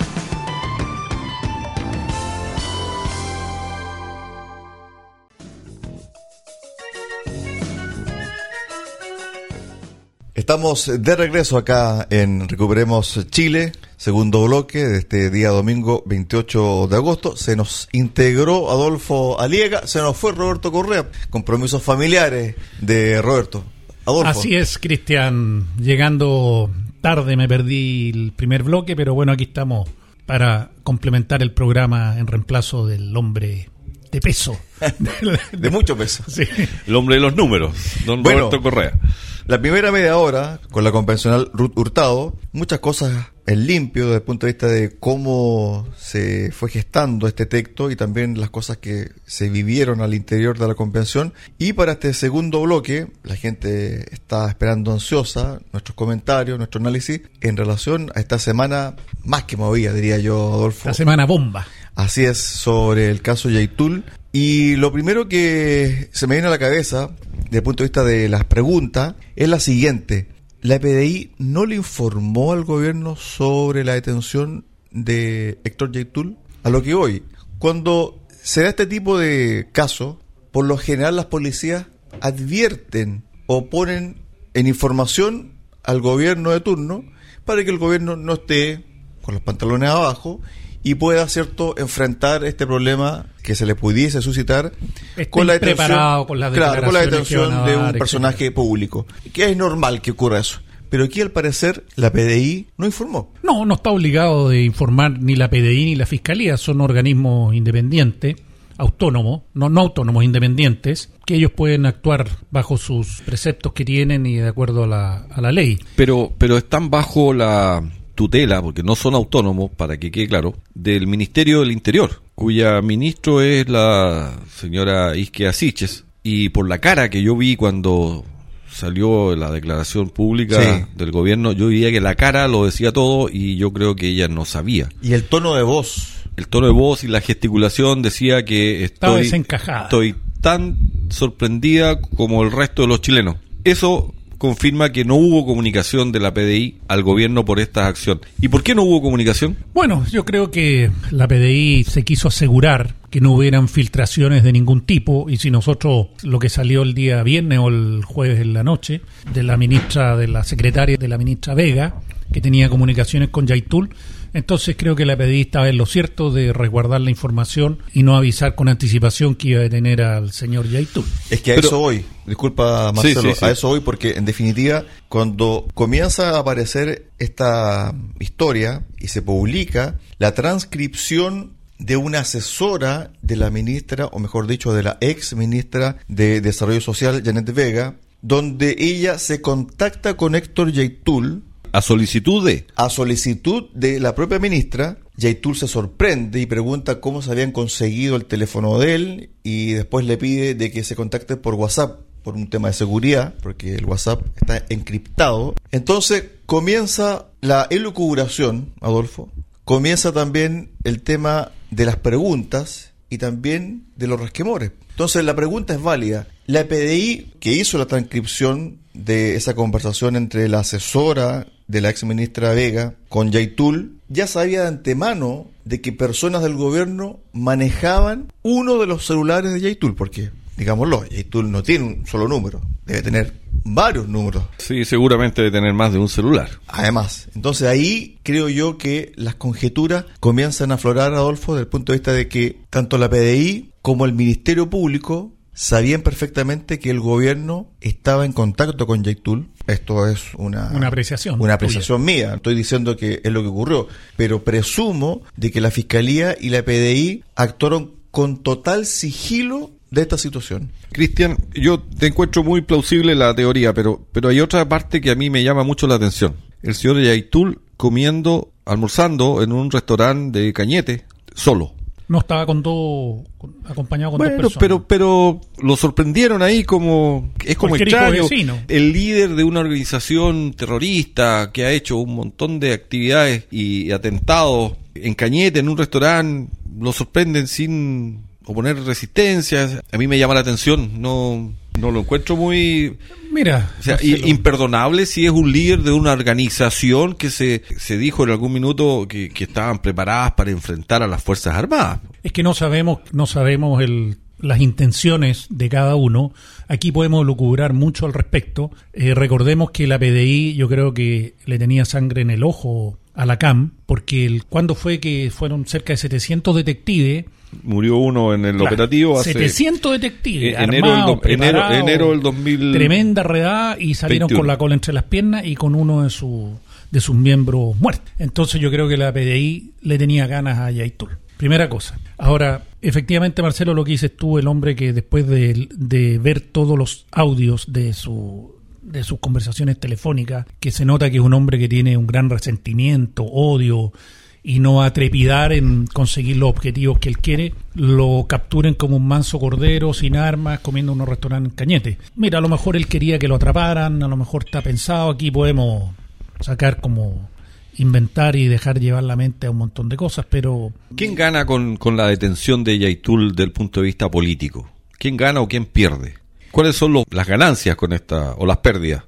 Estamos de regreso acá en Recuperemos Chile, segundo bloque de este día domingo 28 de agosto. Se nos integró Adolfo Aliega, se nos fue Roberto Correa, compromisos familiares de Roberto. Adolfo. Así es, Cristian, llegando tarde me perdí el primer bloque, pero bueno, aquí estamos para complementar el programa en reemplazo del hombre de peso. de mucho peso. Sí. El hombre de los números, don Roberto Correa. La primera media hora, con la convencional Ruth Hurtado, muchas cosas en limpio desde el punto de vista de cómo se fue gestando este texto y también las cosas que se vivieron al interior de la convención. Y para este segundo bloque, la gente está esperando ansiosa nuestros comentarios, nuestro análisis en relación a esta semana más que movida, diría yo, Adolfo. La semana bomba. Así es, sobre el caso Yaitul. Y lo primero que se me viene a la cabeza desde el punto de vista de las preguntas, es la siguiente. La EPDI no le informó al gobierno sobre la detención de Héctor Yaitul. A lo que hoy, cuando se da este tipo de casos, por lo general las policías advierten o ponen en información al gobierno de turno para que el gobierno no esté con los pantalones abajo y pueda, ¿cierto?, enfrentar este problema que se le pudiese suscitar con la detención, con la, detención de un personaje público. Que es normal que ocurra eso. Pero aquí al parecer la PDI no informó. No, no está obligado de informar ni la PDI ni la Fiscalía, son organismos independientes, autónomos, no, no autónomos, independientes, que ellos pueden actuar bajo sus preceptos que tienen y de acuerdo a la, a la ley. Pero, pero están bajo la tutela, porque no son autónomos, para que quede claro, del Ministerio del Interior, cuya ministro es la señora Isque Asiches. Y por la cara que yo vi cuando salió la declaración pública del gobierno, yo diría que la cara lo decía todo y yo creo que ella no sabía. Y el tono de voz. El tono de voz y la gesticulación decía que estoy, estoy tan sorprendida como el resto de los chilenos. Eso confirma que no hubo comunicación de la PDI al gobierno por esta acción. ¿Y por qué no hubo comunicación? Bueno, yo creo que la PDI se quiso asegurar que no hubieran filtraciones de ningún tipo y si nosotros lo que salió el día viernes o el jueves en la noche de la ministra, de la secretaria de la ministra Vega, que tenía comunicaciones con Yaitul, entonces creo que la PDI estaba en lo cierto de resguardar la información y no avisar con anticipación que iba a detener al señor Yaitul. Es que a eso voy, disculpa Marcelo, a eso voy porque en definitiva cuando comienza a aparecer esta historia y se publica la transcripción de una asesora de la ministra, o mejor dicho, de la ex ministra de Desarrollo Social, Janet Vega, donde ella se contacta con Héctor Yaitul, a solicitud de. A solicitud de la propia ministra, Yaitul se sorprende y pregunta cómo se habían conseguido el teléfono de él y después le pide de que se contacte por WhatsApp por un tema de seguridad, porque el WhatsApp está encriptado. Entonces comienza la elucubración, Adolfo. Comienza también el tema de las preguntas y también de los resquemores. Entonces la pregunta es válida. La PDI que hizo la transcripción de esa conversación entre la asesora de la ex ministra Vega con Yaitul, ya sabía de antemano de que personas del gobierno manejaban uno de los celulares de Yaitul, porque, digámoslo, Yaitul no tiene un solo número, debe tener varios números. Sí, seguramente debe tener más de un celular. Además, entonces ahí creo yo que las conjeturas comienzan a aflorar, Adolfo, desde el punto de vista de que tanto la PDI como el Ministerio Público sabían perfectamente que el gobierno estaba en contacto con Yaitul. Esto es una, una apreciación. Una apreciación mía. Estoy diciendo que es lo que ocurrió. Pero presumo de que la Fiscalía y la PDI actuaron con total sigilo de esta situación. Cristian, yo te encuentro muy plausible la teoría, pero, pero hay otra parte que a mí me llama mucho la atención. El señor Yaitul comiendo, almorzando en un restaurante de Cañete, solo. No estaba con dos, acompañado con dos personas. pero pero lo sorprendieron ahí como es como extraño. El líder de una organización terrorista que ha hecho un montón de actividades y atentados en Cañete en un restaurante lo sorprenden sin oponer resistencia. A mí me llama la atención, no no lo encuentro muy Mira, o sea, imperdonable si es un líder de una organización que se, se dijo en algún minuto que, que, estaban preparadas para enfrentar a las Fuerzas Armadas. Es que no sabemos, no sabemos el, las intenciones de cada uno. Aquí podemos lucubrar mucho al respecto. Eh, recordemos que la PDI yo creo que le tenía sangre en el ojo a la CAM, porque el, cuando fue que fueron cerca de 700 detectives murió uno en el operativo hace 700 detectives enero, enero, enero del 2000 tremenda redada y salieron con la cola entre las piernas y con uno de sus de sus miembros muertos. Entonces yo creo que la PDI le tenía ganas a Yaitul. Primera cosa. Ahora efectivamente Marcelo lo que dices tú el hombre que después de, de ver todos los audios de su de sus conversaciones telefónicas que se nota que es un hombre que tiene un gran resentimiento odio y no a trepidar en conseguir los objetivos que él quiere, lo capturen como un manso cordero, sin armas, comiendo unos restaurantes cañete. Mira, a lo mejor él quería que lo atraparan, a lo mejor está pensado, aquí podemos sacar como inventar y dejar llevar la mente a un montón de cosas, pero... ¿Quién gana con, con la detención de Yaitul del punto de vista político? ¿Quién gana o quién pierde? ¿Cuáles son las ganancias con esta o las pérdidas?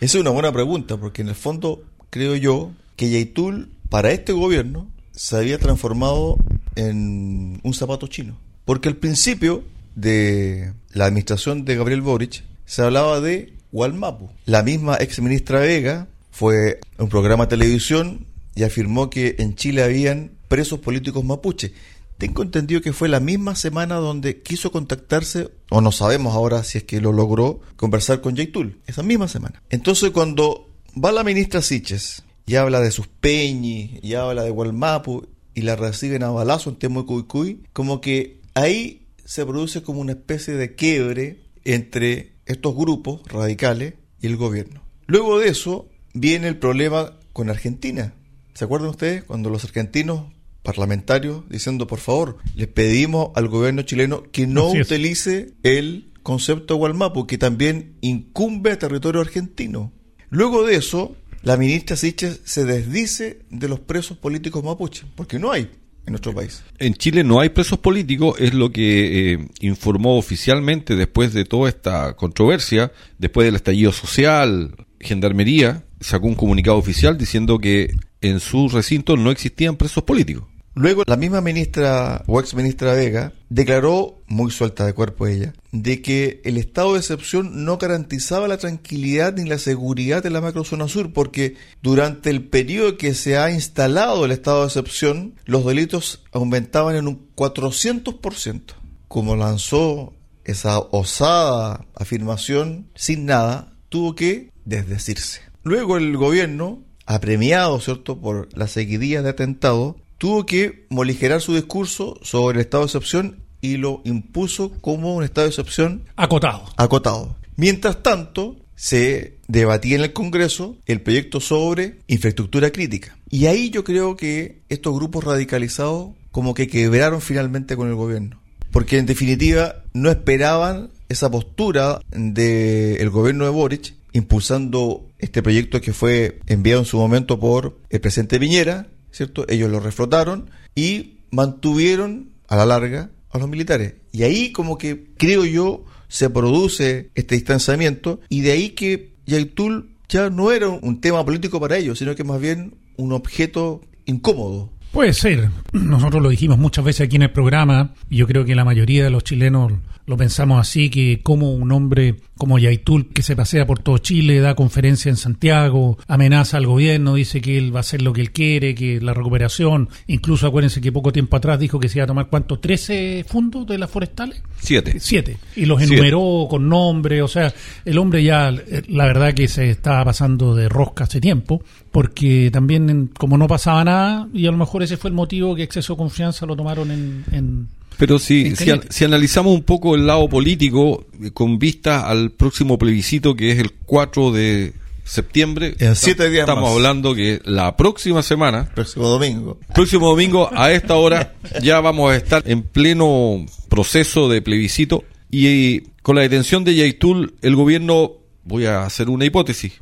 Esa es una buena pregunta, porque en el fondo creo yo que Yaitul para este gobierno se había transformado en un zapato chino. Porque al principio de la administración de Gabriel Boric se hablaba de Walmapu. La misma ex ministra Vega fue a un programa de televisión y afirmó que en Chile habían presos políticos mapuche. Tengo entendido que fue la misma semana donde quiso contactarse, o no sabemos ahora si es que lo logró, conversar con Yaitul. Esa misma semana. Entonces cuando va la ministra Siches y habla de sus peñis, y habla de Gualmapu, y la reciben a balazo en Temucuicuy, como que ahí se produce como una especie de quiebre entre estos grupos radicales y el gobierno. Luego de eso viene el problema con Argentina. ¿Se acuerdan ustedes cuando los argentinos parlamentarios diciendo, por favor, les pedimos al gobierno chileno que no utilice el concepto de Gualmapu, que también incumbe a territorio argentino? Luego de eso, la ministra Siches se desdice de los presos políticos mapuche, porque no hay en nuestro país. En Chile no hay presos políticos, es lo que eh, informó oficialmente después de toda esta controversia, después del estallido social, Gendarmería sacó un comunicado oficial diciendo que en su recinto no existían presos políticos. Luego, la misma ministra o ex ministra Vega declaró, muy suelta de cuerpo ella, de que el estado de excepción no garantizaba la tranquilidad ni la seguridad de la macrozona sur, porque durante el periodo que se ha instalado el estado de excepción, los delitos aumentaban en un 400%. Como lanzó esa osada afirmación sin nada, tuvo que desdecirse. Luego el gobierno, apremiado, ¿cierto?, por las seguidillas de atentado, tuvo que moligerar su discurso sobre el estado de excepción y lo impuso como un estado de excepción acotado. Acotado. Mientras tanto, se debatía en el Congreso el proyecto sobre infraestructura crítica. Y ahí yo creo que estos grupos radicalizados como que quebraron finalmente con el gobierno. Porque en definitiva no esperaban esa postura del gobierno de Boric impulsando este proyecto que fue enviado en su momento por el presidente Piñera, ¿cierto? Ellos lo reflotaron y mantuvieron a la larga a los militares. Y ahí como que creo yo se produce este distanciamiento y de ahí que Yaitul ya no era un tema político para ellos, sino que más bien un objeto incómodo. Puede ser. Nosotros lo dijimos muchas veces aquí en el programa yo creo que la mayoría de los chilenos lo pensamos así, que como un hombre como Yaitul, que se pasea por todo Chile, da conferencia en Santiago, amenaza al gobierno, dice que él va a hacer lo que él quiere, que la recuperación, incluso acuérdense que poco tiempo atrás dijo que se iba a tomar, ¿cuánto? ¿13 fundos de las forestales? Siete. Siete. Y los enumeró con nombre, o sea, el hombre ya, la verdad que se estaba pasando de rosca hace tiempo, porque también como no pasaba nada, y a lo mejor ese fue el motivo que exceso de confianza lo tomaron en pero si, si, analizamos un poco el lado político eh, con vista al próximo plebiscito que es el 4 de septiembre, en siete días estamos hablando que la próxima semana, próximo domingo, próximo domingo a esta hora ya vamos a estar en pleno proceso de plebiscito y con la detención de Yaitul el gobierno, voy a hacer una hipótesis,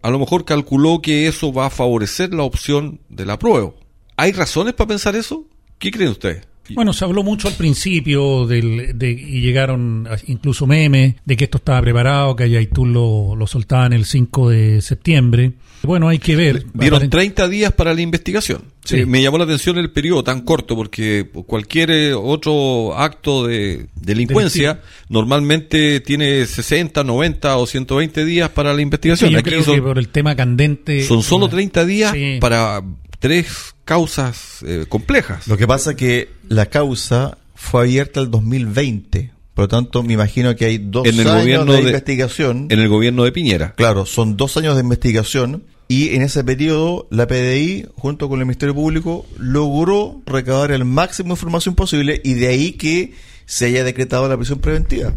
a lo mejor calculó que eso va a favorecer la opción del apruebo. ¿Hay razones para pensar eso? ¿Qué creen ustedes? Bueno, se habló mucho al principio del, de, y llegaron incluso memes de que esto estaba preparado, que Ayaytul lo, lo soltaban el 5 de septiembre. Bueno, hay que ver. Dieron 30 días para la investigación. Sí. me llamó la atención el periodo tan corto porque cualquier eh, otro acto de delincuencia normalmente tiene 60, 90 o 120 días para la investigación. yo creo que por el tema candente. Son solo 30 días para tres causas eh, complejas. Lo que pasa es que la causa fue abierta el 2020. Por lo tanto, me imagino que hay dos años de, investigación. En el gobierno de Piñera. Claro, son dos años de investigación. Y en ese periodo, la PDI, junto con el Ministerio Público, logró recabar el máximo de información posible y de ahí que se haya decretado la prisión preventiva.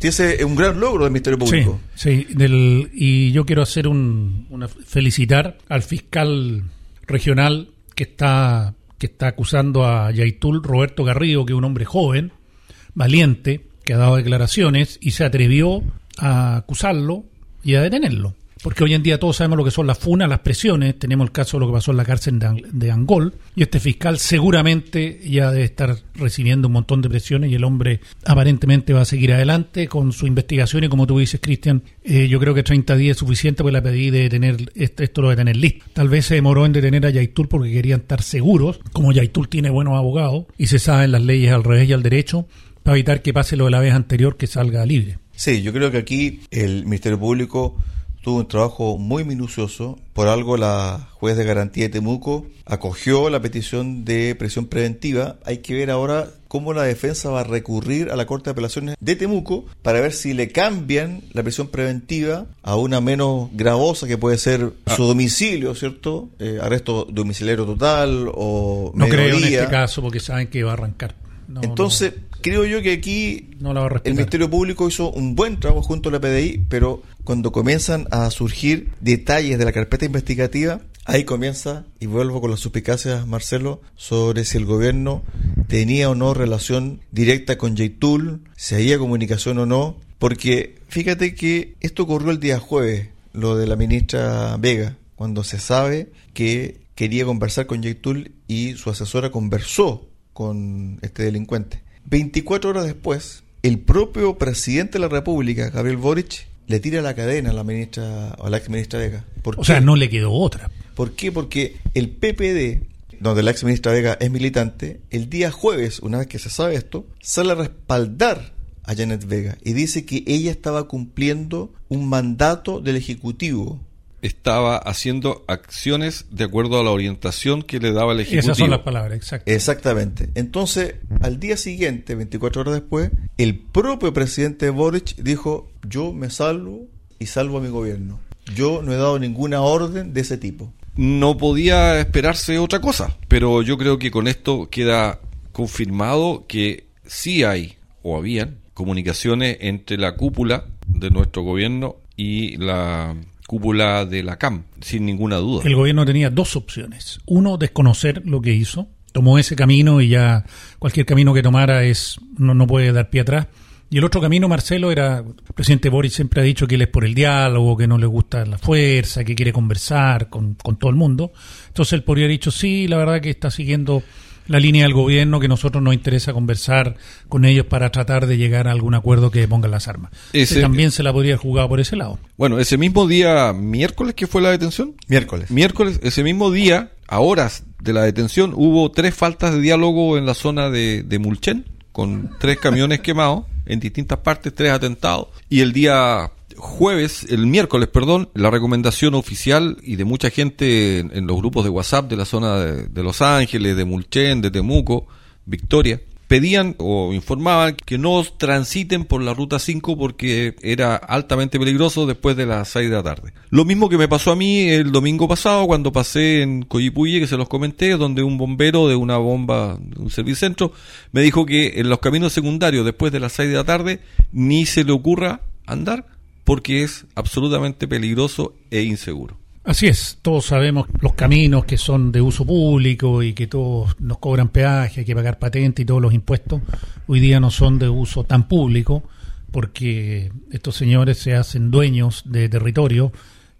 ese es un gran logro del Ministerio Público. Sí, del, y yo quiero hacer un, una, felicitar al fiscal regional que está, que está acusando a Yaitul, Roberto Garrido, que es un hombre joven, valiente, que ha dado declaraciones y se atrevió a acusarlo y a detenerlo. Porque hoy en día todos sabemos lo que son las funas, las presiones. Tenemos el caso de lo que pasó en la cárcel de, Angol. Y este fiscal seguramente ya debe estar recibiendo un montón de presiones y el hombre aparentemente va a seguir adelante con su investigación. Y como tú dices, Cristian, eh, yo creo que 30 días es suficiente, pues la pedí de tener esto lo de tener listo. Tal vez se demoró en detener a Yaitul porque querían estar seguros. Como Yaitul tiene buenos abogados y se saben las leyes al revés y al derecho, para evitar que pase lo de la vez anterior que salga libre. Sí, yo creo que aquí el Ministerio Público tuvo un trabajo muy minucioso. Por algo la juez de garantía de Temuco acogió la petición de presión preventiva. Hay que ver ahora cómo la defensa va a recurrir a la Corte de Apelaciones de Temuco para ver si le cambian la prisión preventiva a una menos gravosa que puede ser ah. su domicilio, ¿cierto? Eh, arresto domiciliario total o... No creo en este caso porque saben que va a arrancar. Entonces, creo yo que aquí el Ministerio Público hizo un buen trabajo junto a la PDI, pero cuando comienzan a surgir detalles de la carpeta investigativa, Ahí comienza, y vuelvo con las suspicacias, Marcelo, sobre si el gobierno tenía o no relación directa con Yaitul, si había comunicación o no, porque fíjate que esto ocurrió el día jueves, lo de la ministra Vega, cuando se sabe que quería conversar con Yaitul y su asesora conversó con este delincuente. 24 horas después, el propio presidente de la República, Gabriel Boric, le tira la cadena a la ministra, a la ex ministra Vega. o sea, no le quedó otra. ¿Por qué? Porque el PPD, donde la ex ministra Vega es militante, el día jueves, una vez que se sabe esto, sale a respaldar a Janet Vega y dice que ella estaba cumpliendo un mandato del Ejecutivo estaba haciendo acciones de acuerdo a la orientación que le daba el Ejecutivo. Esas son las palabras, exacto. Exactamente. Entonces, al día siguiente, 24 horas después, el propio presidente Boric dijo, yo me salvo y salvo a mi gobierno. Yo no he dado ninguna orden de ese tipo. No podía esperarse otra cosa, pero yo creo que con esto queda confirmado que sí hay o habían comunicaciones entre la cúpula de nuestro gobierno y la cúpula de la CAM, sin ninguna duda. El gobierno tenía dos opciones. Uno, desconocer lo que hizo. Tomó ese camino y ya cualquier camino que tomara es no, no puede dar pie atrás. Y el otro camino, Marcelo, era, el presidente Boris siempre ha dicho que él es por el diálogo, que no le gusta la fuerza, que quiere conversar con, con todo el mundo. Entonces él podría haber dicho, sí, la verdad que está siguiendo la línea del gobierno que nosotros nos interesa conversar con ellos para tratar de llegar a algún acuerdo que pongan las armas. Ese, también se la podría jugar por ese lado. Bueno, ese mismo día, miércoles, que fue la detención? Miércoles. Miércoles, ese mismo día, a horas de la detención, hubo tres faltas de diálogo en la zona de, de Mulchen, con tres camiones quemados en distintas partes, tres atentados. Y el día jueves, el miércoles, perdón, la recomendación oficial y de mucha gente en, los grupos de WhatsApp de la zona de, Los Ángeles, de Mulchen, de Temuco, Victoria, pedían o informaban que no transiten por la ruta 5 porque era altamente peligroso después de las 6 de la tarde. Lo mismo que me pasó a mí el domingo pasado cuando pasé en Coyipuye, que se los comenté, donde un bombero de una bomba, de un servicentro, me dijo que en los caminos secundarios después de las 6 de la tarde ni se le ocurra andar porque es absolutamente peligroso e inseguro. Así es, todos sabemos los caminos que son de uso público y que todos nos cobran peaje, hay que pagar patente y todos los impuestos, hoy día no son de uso tan público porque estos señores se hacen dueños de territorio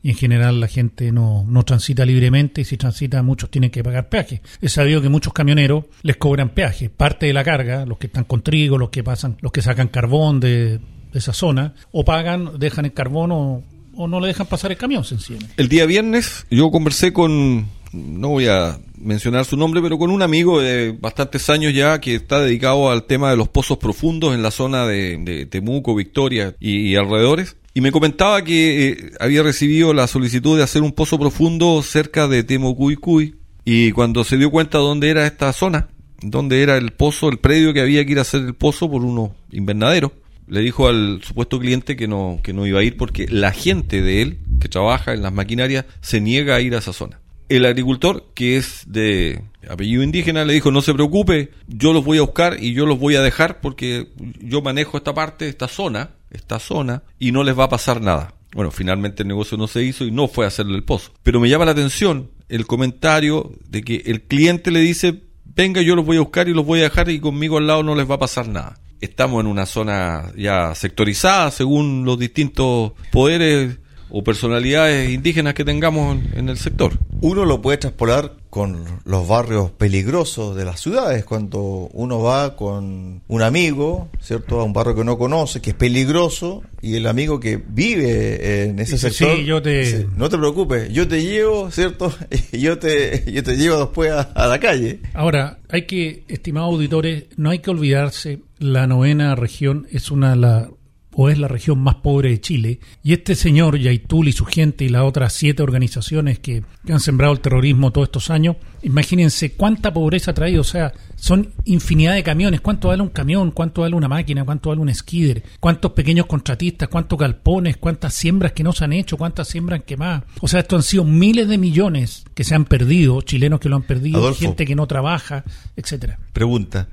y en general la gente no, no transita libremente y si transita muchos tienen que pagar peaje. Es sabido que muchos camioneros les cobran peaje, parte de la carga, los que están con trigo, los que pasan, los que sacan carbón de, de esa zona, o pagan, dejan el carbón o, no le dejan pasar el camión sencillamente. El día viernes yo conversé con, no voy a mencionar su nombre, pero con un amigo de bastantes años ya que está dedicado al tema de los pozos profundos en la zona de, Temuco, Victoria y, alrededores. Y me comentaba que eh, había recibido la solicitud de hacer un pozo profundo cerca de Temucuicuy y cuando se dio cuenta dónde era esta zona, dónde era el pozo, el predio que había que ir a hacer el pozo por unos invernaderos, le dijo al supuesto cliente que no, que no iba a ir porque la gente de él, que trabaja en las maquinarias, se niega a ir a esa zona. El agricultor, que es de apellido indígena, le dijo, no se preocupe, yo los voy a buscar y yo los voy a dejar porque yo manejo esta parte, esta zona, esta zona, y no les va a pasar nada. Bueno, finalmente el negocio no se hizo y no fue a hacerle el pozo. Pero me llama la atención el comentario de que el cliente le dice, venga, yo los voy a buscar y los voy a dejar y conmigo al lado no les va a pasar nada estamos en una zona ya sectorizada según los distintos poderes o personalidades indígenas que tengamos en, el sector. Uno lo puede traspolar con los barrios peligrosos de las ciudades, cuando uno va con un amigo, ¿cierto? A un barrio que no conoce, que es peligroso, y el amigo que vive en ese sector... Sí, yo te... no te preocupes, yo te llevo, ¿cierto? Y yo te, yo te llevo después a la calle. Ahora, hay que, estimados auditores, no hay que olvidarse, la novena región es una de las o es la región más pobre de Chile, y este señor Yaitul y su gente y las otras siete organizaciones que, han sembrado el terrorismo todos estos años, imagínense cuánta pobreza ha traído, o sea, son infinidad de camiones, cuánto vale un camión, cuánto vale una máquina, cuánto vale un skidder, cuántos pequeños contratistas, cuántos galpones, cuántas siembras que no se han hecho, cuántas siembras quemadas, o sea, esto han sido miles de millones que se han perdido, chilenos que lo han perdido, gente que no trabaja, etcétera. Pregunta,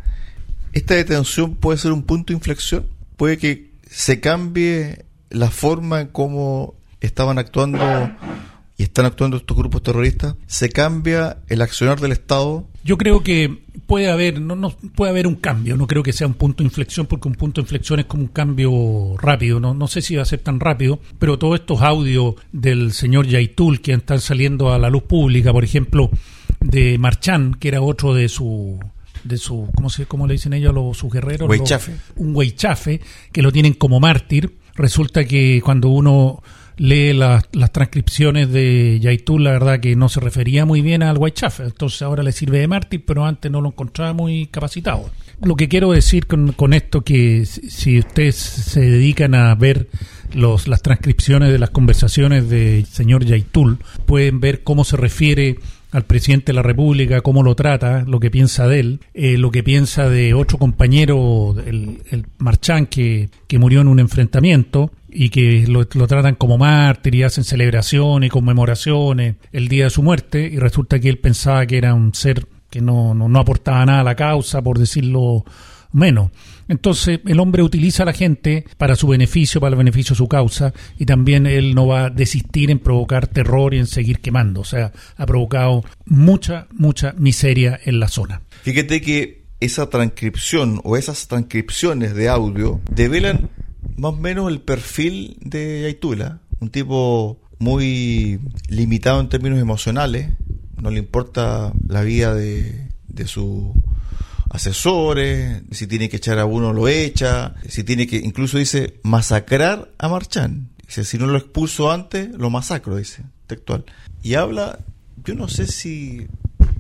¿esta detención puede ser un punto de inflexión? ¿Puede que se cambie la forma en cómo estaban actuando y están actuando estos grupos terroristas, ¿se cambia el accionar del Estado? Yo creo que puede haber, no, no puede haber un cambio, no creo que sea un punto de inflexión, porque un punto de inflexión es como un cambio rápido, no, no sé si va a ser tan rápido, pero todos estos audios del señor Yaitul que están saliendo a la luz pública, por ejemplo, de Marchán, que era otro de su de su, ¿cómo, se, cómo le dicen ellos a los, sus guerreros? un weichafe, que lo tienen como mártir. Resulta que cuando uno lee las, las transcripciones de Yaitul, la verdad que no se refería muy bien al Whitechafe, entonces ahora le sirve de mártir, pero antes no lo encontraba muy capacitado. Lo que quiero decir con, con esto que si ustedes se dedican a ver los, las transcripciones de las conversaciones del señor Yaitul, pueden ver cómo se refiere al presidente de la República, cómo lo trata, lo que piensa de él, eh, lo que piensa de otro compañero, el, Marchán, que, que murió en un enfrentamiento, y que lo, tratan como mártir y hacen celebraciones conmemoraciones el día de su muerte y resulta que él pensaba que era un ser que no, no, aportaba nada a la causa, por decirlo menos. Entonces el hombre utiliza a la gente para su beneficio, para el beneficio de su causa, y también él no va a desistir en provocar terror y en seguir quemando. O sea, ha provocado mucha, mucha miseria en la zona. Fíjate que esa transcripción o esas transcripciones de audio develan más o menos el perfil de Yaitula, un tipo muy limitado en términos emocionales, no le importa la vida de, de sus asesores, si tiene que echar a uno lo echa, si tiene que, incluso dice, masacrar a Marchán. Dice, si no lo expuso antes, lo masacro, dice, textual. Y habla, yo no sé si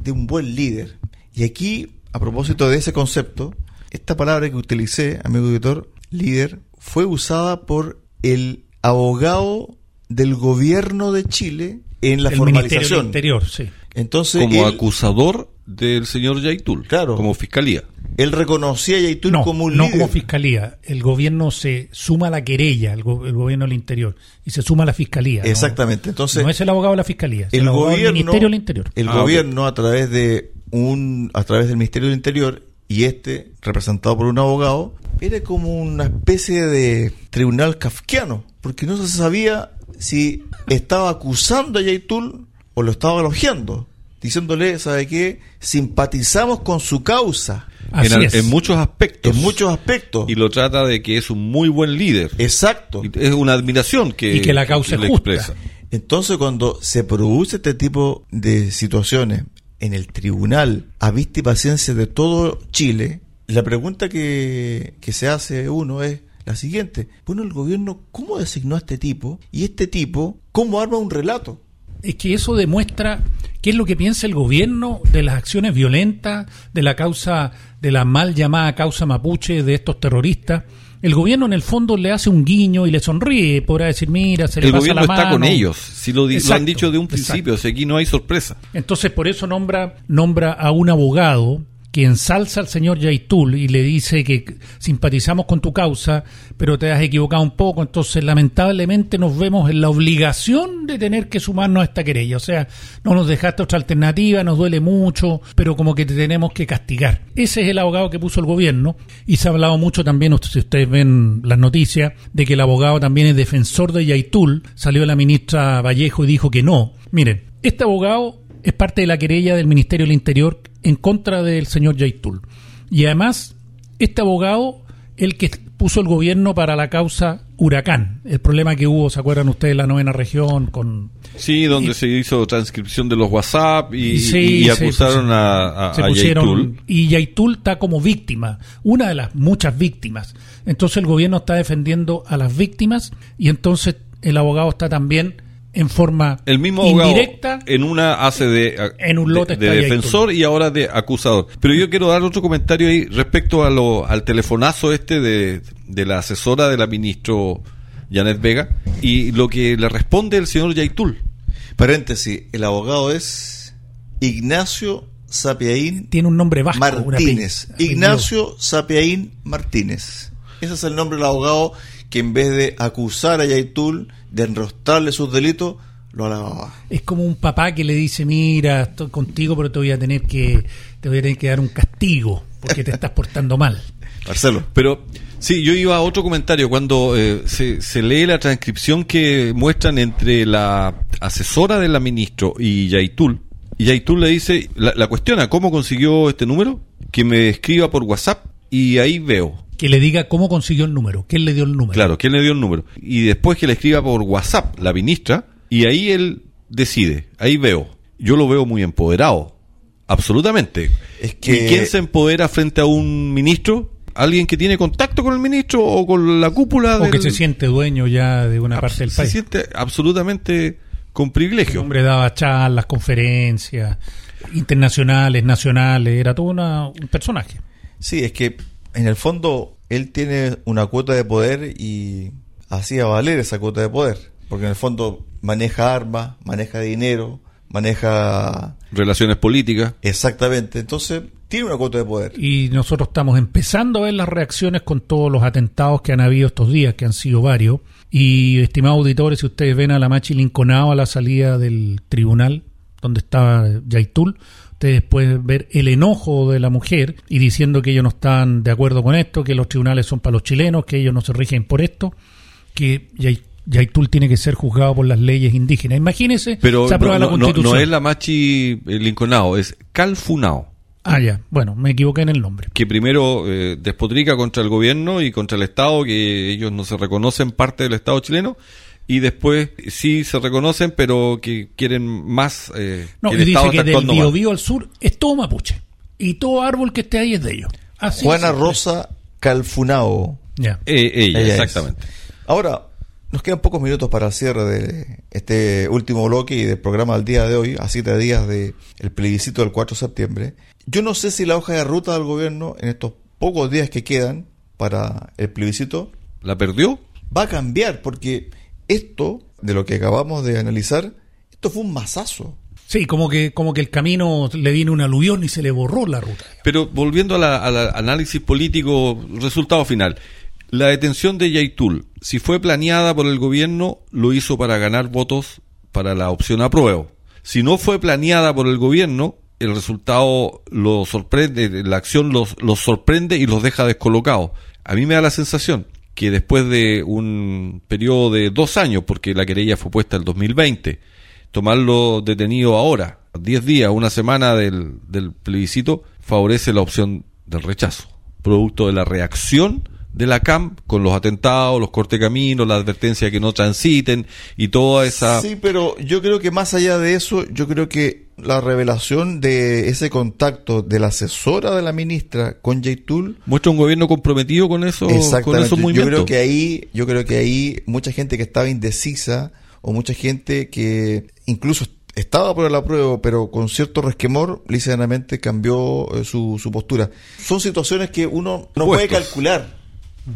de un buen líder. Y aquí, a propósito de ese concepto, esta palabra que utilicé, amigo editor, líder, fue usada por el abogado del gobierno de Chile en la formalización. Interior, sí. Entonces, como acusador del señor Yaitul, claro, como fiscalía. Él reconocía a Yaitul como un no como fiscalía. El gobierno se suma a la querella, el, gobierno del interior, y se suma a la fiscalía. Exactamente. Entonces, no es el abogado de la fiscalía, el, el gobierno, del Ministerio del Interior. El ah, gobierno a través de un, a través del Ministerio del Interior y este representado por un abogado era como una especie de tribunal kafkiano, porque no se sabía si estaba acusando a Yaitul o lo estaba elogiando, diciéndole, ¿sabe qué? Simpatizamos con su causa. En, muchos aspectos. En muchos aspectos. Y lo trata de que es un muy buen líder. Exacto. es una admiración que, y que la causa es expresa. Entonces, cuando se produce este tipo de situaciones en el tribunal a vista y paciencia de todo Chile, la pregunta que, se hace uno es la siguiente. Bueno, el gobierno, ¿cómo designó a este tipo? Y este tipo, ¿cómo arma un relato? Es que eso demuestra qué es lo que piensa el gobierno de las acciones violentas, de la causa, de la mal llamada causa mapuche de estos terroristas el gobierno en el fondo le hace un guiño y le sonríe, podrá decir, mira, se le el pasa la mano. Gobierno está con ellos, si lo, han dicho de un principio, si aquí no hay sorpresa. Entonces, por eso nombra, nombra a un abogado que ensalza al señor Yaitul y le dice que simpatizamos con tu causa, pero te has equivocado un poco, entonces lamentablemente nos vemos en la obligación de tener que sumarnos a esta querella. O sea, no nos dejaste otra alternativa, nos duele mucho, pero como que te tenemos que castigar. Ese es el abogado que puso el gobierno y se ha hablado mucho también, si ustedes ven las noticias, de que el abogado también es defensor de Yaitul. Salió la ministra Vallejo y dijo que no. Miren, este abogado es parte de la querella del Ministerio del Interior en contra del señor Yaitul. Y además, este abogado, el que puso el gobierno para la causa Huracán, el problema que hubo, ¿se acuerdan ustedes, la novena región? con Sí, donde se hizo transcripción de los WhatsApp y, acusaron a, a, Yaitul. Y Yaitul está como víctima, una de las muchas víctimas. Entonces el gobierno está defendiendo a las víctimas y entonces el abogado está también en forma el mismo indirecta. En una hace de, en un lote de, defensor y ahora de acusador. Pero yo quiero dar otro comentario ahí respecto a lo, al telefonazo este de, de la asesora de la ministro Janet Vega y lo que le responde el señor Yaitul. Paréntesis, el abogado es Ignacio Sapiaín. Tiene un nombre bajo. Martínez. Ignacio Sapiaín Martínez. Ese es el nombre del abogado que en vez de acusar a Yaitul de enrostrarle sus delitos, lo alababa. Es como un papá que le dice, mira, estoy contigo, pero te voy a tener que, te voy a tener que dar un castigo porque te estás portando mal. Marcelo. Pero Sí, yo iba a otro comentario. Cuando eh, se, lee la transcripción que muestran entre la asesora de la ministro y Yaitul, y Yaitul le dice, la, la cuestiona, ¿cómo consiguió este número? Que me escriba por WhatsApp y ahí veo. Que le diga cómo consiguió el número, quién le dio el número. Claro, quién le dio el número. Y después que le escriba por WhatsApp la ministra, y ahí él decide, ahí veo. Yo lo veo muy empoderado, absolutamente. Es que... ¿Y quién se empodera frente a un ministro? alguien que tiene contacto con el ministro o con la cúpula. O que se siente dueño ya de una parte del país. Se siente absolutamente con privilegio. El hombre daba charlas, conferencias internacionales, nacionales, era todo un personaje. Sí, es que en el fondo él tiene una cuota de poder y hacía valer esa cuota de poder, porque en el fondo maneja armas, maneja dinero, maneja relaciones políticas. Exactamente, entonces tiene una cuota de poder. Y nosotros estamos empezando a ver las reacciones con todos los atentados que han habido estos días, que han sido varios. Y, estimados auditores, si ustedes ven a la Machi Linconao a la salida del tribunal, donde estaba Yaitul, ustedes pueden ver el enojo de la mujer y diciendo que ellos no están de acuerdo con esto, que los tribunales son para los chilenos, que ellos no se rigen por esto, que Yaitul tiene que ser juzgado por las leyes indígenas. Imagínense, Pero se aprueba la Constitución. No, es la Machi Linconao, es Calfunao. Ah, ya. Bueno, me equivoqué en el nombre. Que primero eh, despotrica contra el gobierno y contra el Estado, que ellos no se reconocen parte del Estado chileno, y después sí se reconocen, pero que quieren más. Eh, no, y dice que del Biobío al sur es todo mapuche. Y todo árbol que esté ahí es de ellos. Juana Rosa Calfunao. Ya. Eh, ella, exactamente. Ahora, nos quedan pocos minutos para el cierre de este último bloque y del programa del día de hoy, a siete días del plebiscito del 4 de septiembre. Yo no sé si la hoja de ruta del gobierno en estos pocos días que quedan para el plebiscito... ¿La perdió? Va a cambiar porque esto, de lo que acabamos de analizar, esto fue un masazo. Sí, como que, como que el camino le vino un aluvión y se le borró la ruta. Pero volviendo al análisis político, resultado final. La detención de Yaitul, si fue planeada por el gobierno, lo hizo para ganar votos para la opción apruebo. Si no fue planeada por el gobierno, el resultado lo sorprende, la acción los, los sorprende y los deja descolocados. A mí me da la sensación que después de un periodo de dos años, porque la querella fue puesta el 2020, tomarlo detenido ahora, 10 días, una semana del, del plebiscito, favorece la opción del rechazo, producto de la reacción de la CAM con los atentados, los corte caminos, la advertencia que no transiten y toda esa... Sí, pero yo creo que más allá de eso, yo creo que la revelación de ese contacto de la asesora de la ministra con Yaitul muestra un gobierno comprometido con eso con esos movimientos. Yo creo que ahí, yo creo que ahí mucha gente que estaba indecisa o mucha gente que incluso estaba por el apruebo, pero con cierto resquemor, ligeramente cambió eh, su, su postura. Son situaciones que uno no puede calcular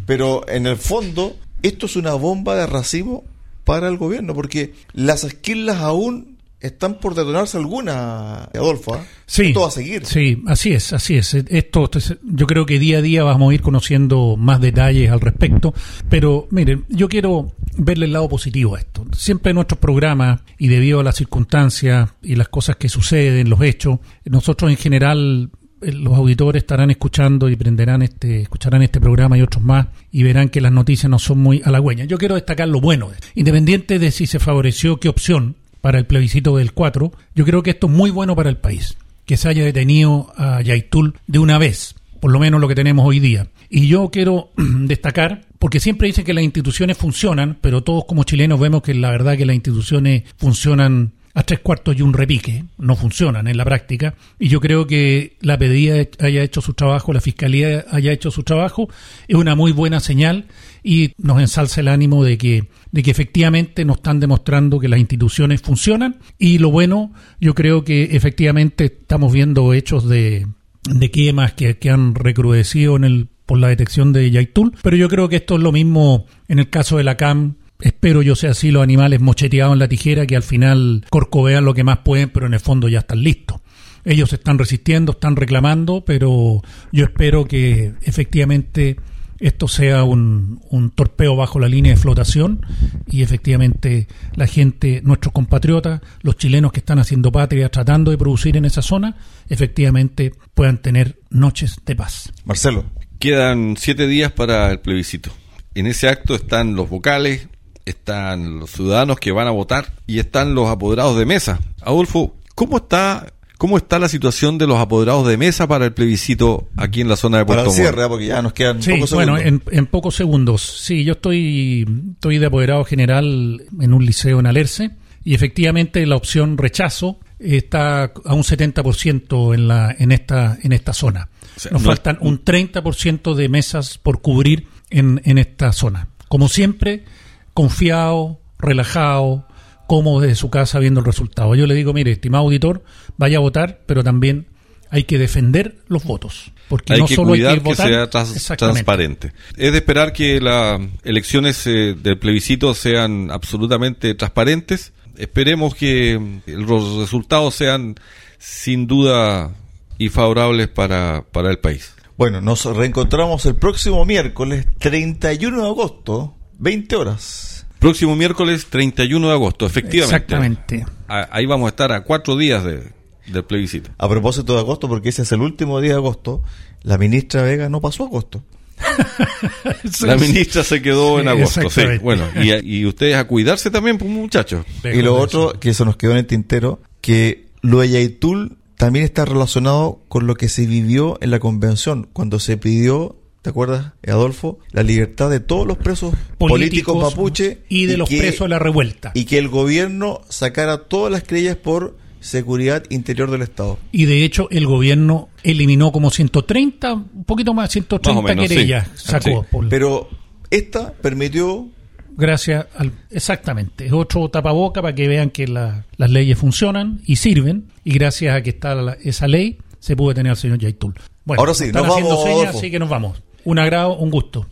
pero en el fondo, esto es una bomba de racimo para el gobierno, porque las esquilas aún están por detonarse alguna, Adolfo. ¿ah? Sí, Esto va a seguir. Sí, así es, así es. Esto, yo creo que día a día vamos a ir conociendo más detalles al respecto. Pero miren, yo quiero verle el lado positivo a esto. Siempre en nuestros programas, y debido a las circunstancias y las cosas que suceden, los hechos, nosotros en general los auditores estarán escuchando y prenderán este, escucharán este programa y otros más y verán que las noticias no son muy halagüeñas. Yo quiero destacar lo bueno. Independiente de si se favoreció qué opción para el plebiscito del 4, yo creo que esto es muy bueno para el país. Que se haya detenido a Yaitul de una vez, por lo menos lo que tenemos hoy día. Y yo quiero destacar, porque siempre dicen que las instituciones funcionan, pero todos como chilenos vemos que la verdad que las instituciones funcionan a tres cuartos y un repique. No funcionan en la práctica. Y yo creo que la pedida haya hecho su trabajo, la fiscalía haya hecho su trabajo, es una muy buena señal y nos ensalza el ánimo de que, de que efectivamente nos están demostrando que las instituciones funcionan. Y lo bueno, yo creo que efectivamente estamos viendo hechos de, de quemas que, que han recrudecido en el por la detección de Yaitul, pero yo creo que esto es lo mismo en el caso de la CAM espero yo sea así, los animales mocheteados en la tijera que al final corcovean lo que más pueden, pero en el fondo ya están listos. Ellos están resistiendo, están reclamando, pero yo espero que efectivamente esto sea un, un, torpeo bajo la línea de flotación y efectivamente la gente, nuestros compatriotas, los chilenos que están haciendo patria, tratando de producir en esa zona, efectivamente puedan tener noches de paz. Marcelo. quedan siete días para el plebiscito. En ese acto están los vocales, están los ciudadanos que van a votar y están los apoderados de mesa. Adolfo, ¿cómo está ¿Cómo está la situación de los apoderados de mesa para el plebiscito aquí en la zona de Puerto Para el cierre, porque ya nos quedan sí, pocos segundos. Bueno, en, pocos segundos. Sí, yo estoy, estoy de apoderado general en un liceo en Alerce y efectivamente la opción rechazo está a un 70% en, la, en, esta, en esta zona. Nos faltan un 30% de mesas por cubrir en, en esta zona. Como siempre, confiado, relajado, cómodo desde su casa viendo el resultado. Yo le digo, mire, estimado auditor, vaya a votar, pero también hay que defender los votos. Porque hay no que solo cuidar hay que, votar, que sea transparente. Es de esperar que las elecciones eh, del plebiscito sean absolutamente transparentes. Esperemos que los resultados sean sin duda y favorables para, para el país. Bueno, nos reencontramos el próximo miércoles 31 de agosto, 20 horas. Próximo miércoles 31 de agosto, efectivamente. Exactamente. Ahí vamos a estar a cuatro días de, del plebiscito. A propósito de agosto, porque ese es el último día de agosto, la ministra Vega no pasó agosto. la ministra se quedó en agosto, sí. Bueno, y, ustedes a cuidarse también, pues, muchachos. y lo otro, que eso nos quedó en el tintero, que lo de Yaitul también está relacionado con lo que se vivió en la convención, cuando se pidió ¿Te acuerdas, Adolfo? La libertad de todos los presos políticos, mapuche. Y de los presos de la revuelta. Y que el gobierno sacara todas las querellas por seguridad interior del Estado. Y de hecho, el gobierno eliminó como 130, un poquito más, 130 querellas sacó. Pero esta permitió. Gracias al. Exactamente. Es otro tapaboca para que vean que las leyes funcionan y sirven. Y gracias a que está esa ley, se pudo tener al señor Yaitul. Bueno, Ahora sí, nos vamos. Señas, así que nos vamos. Un agrado, un gusto.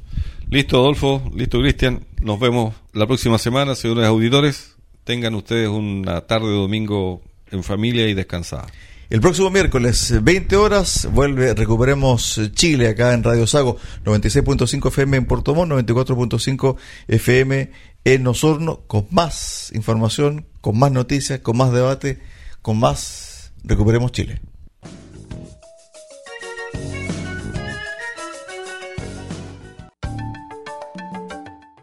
Listo, Adolfo, listo, Cristian. Nos vemos la próxima semana, señores auditores. Tengan ustedes una tarde de domingo en familia y descansada. El próximo miércoles, 20 horas, vuelve Recuperemos Chile acá en Radio Sago, 96.5 FM en Puerto Montt, 94.5 FM en Osorno, con más información, con más noticias, con más debate, con más Recuperemos Chile.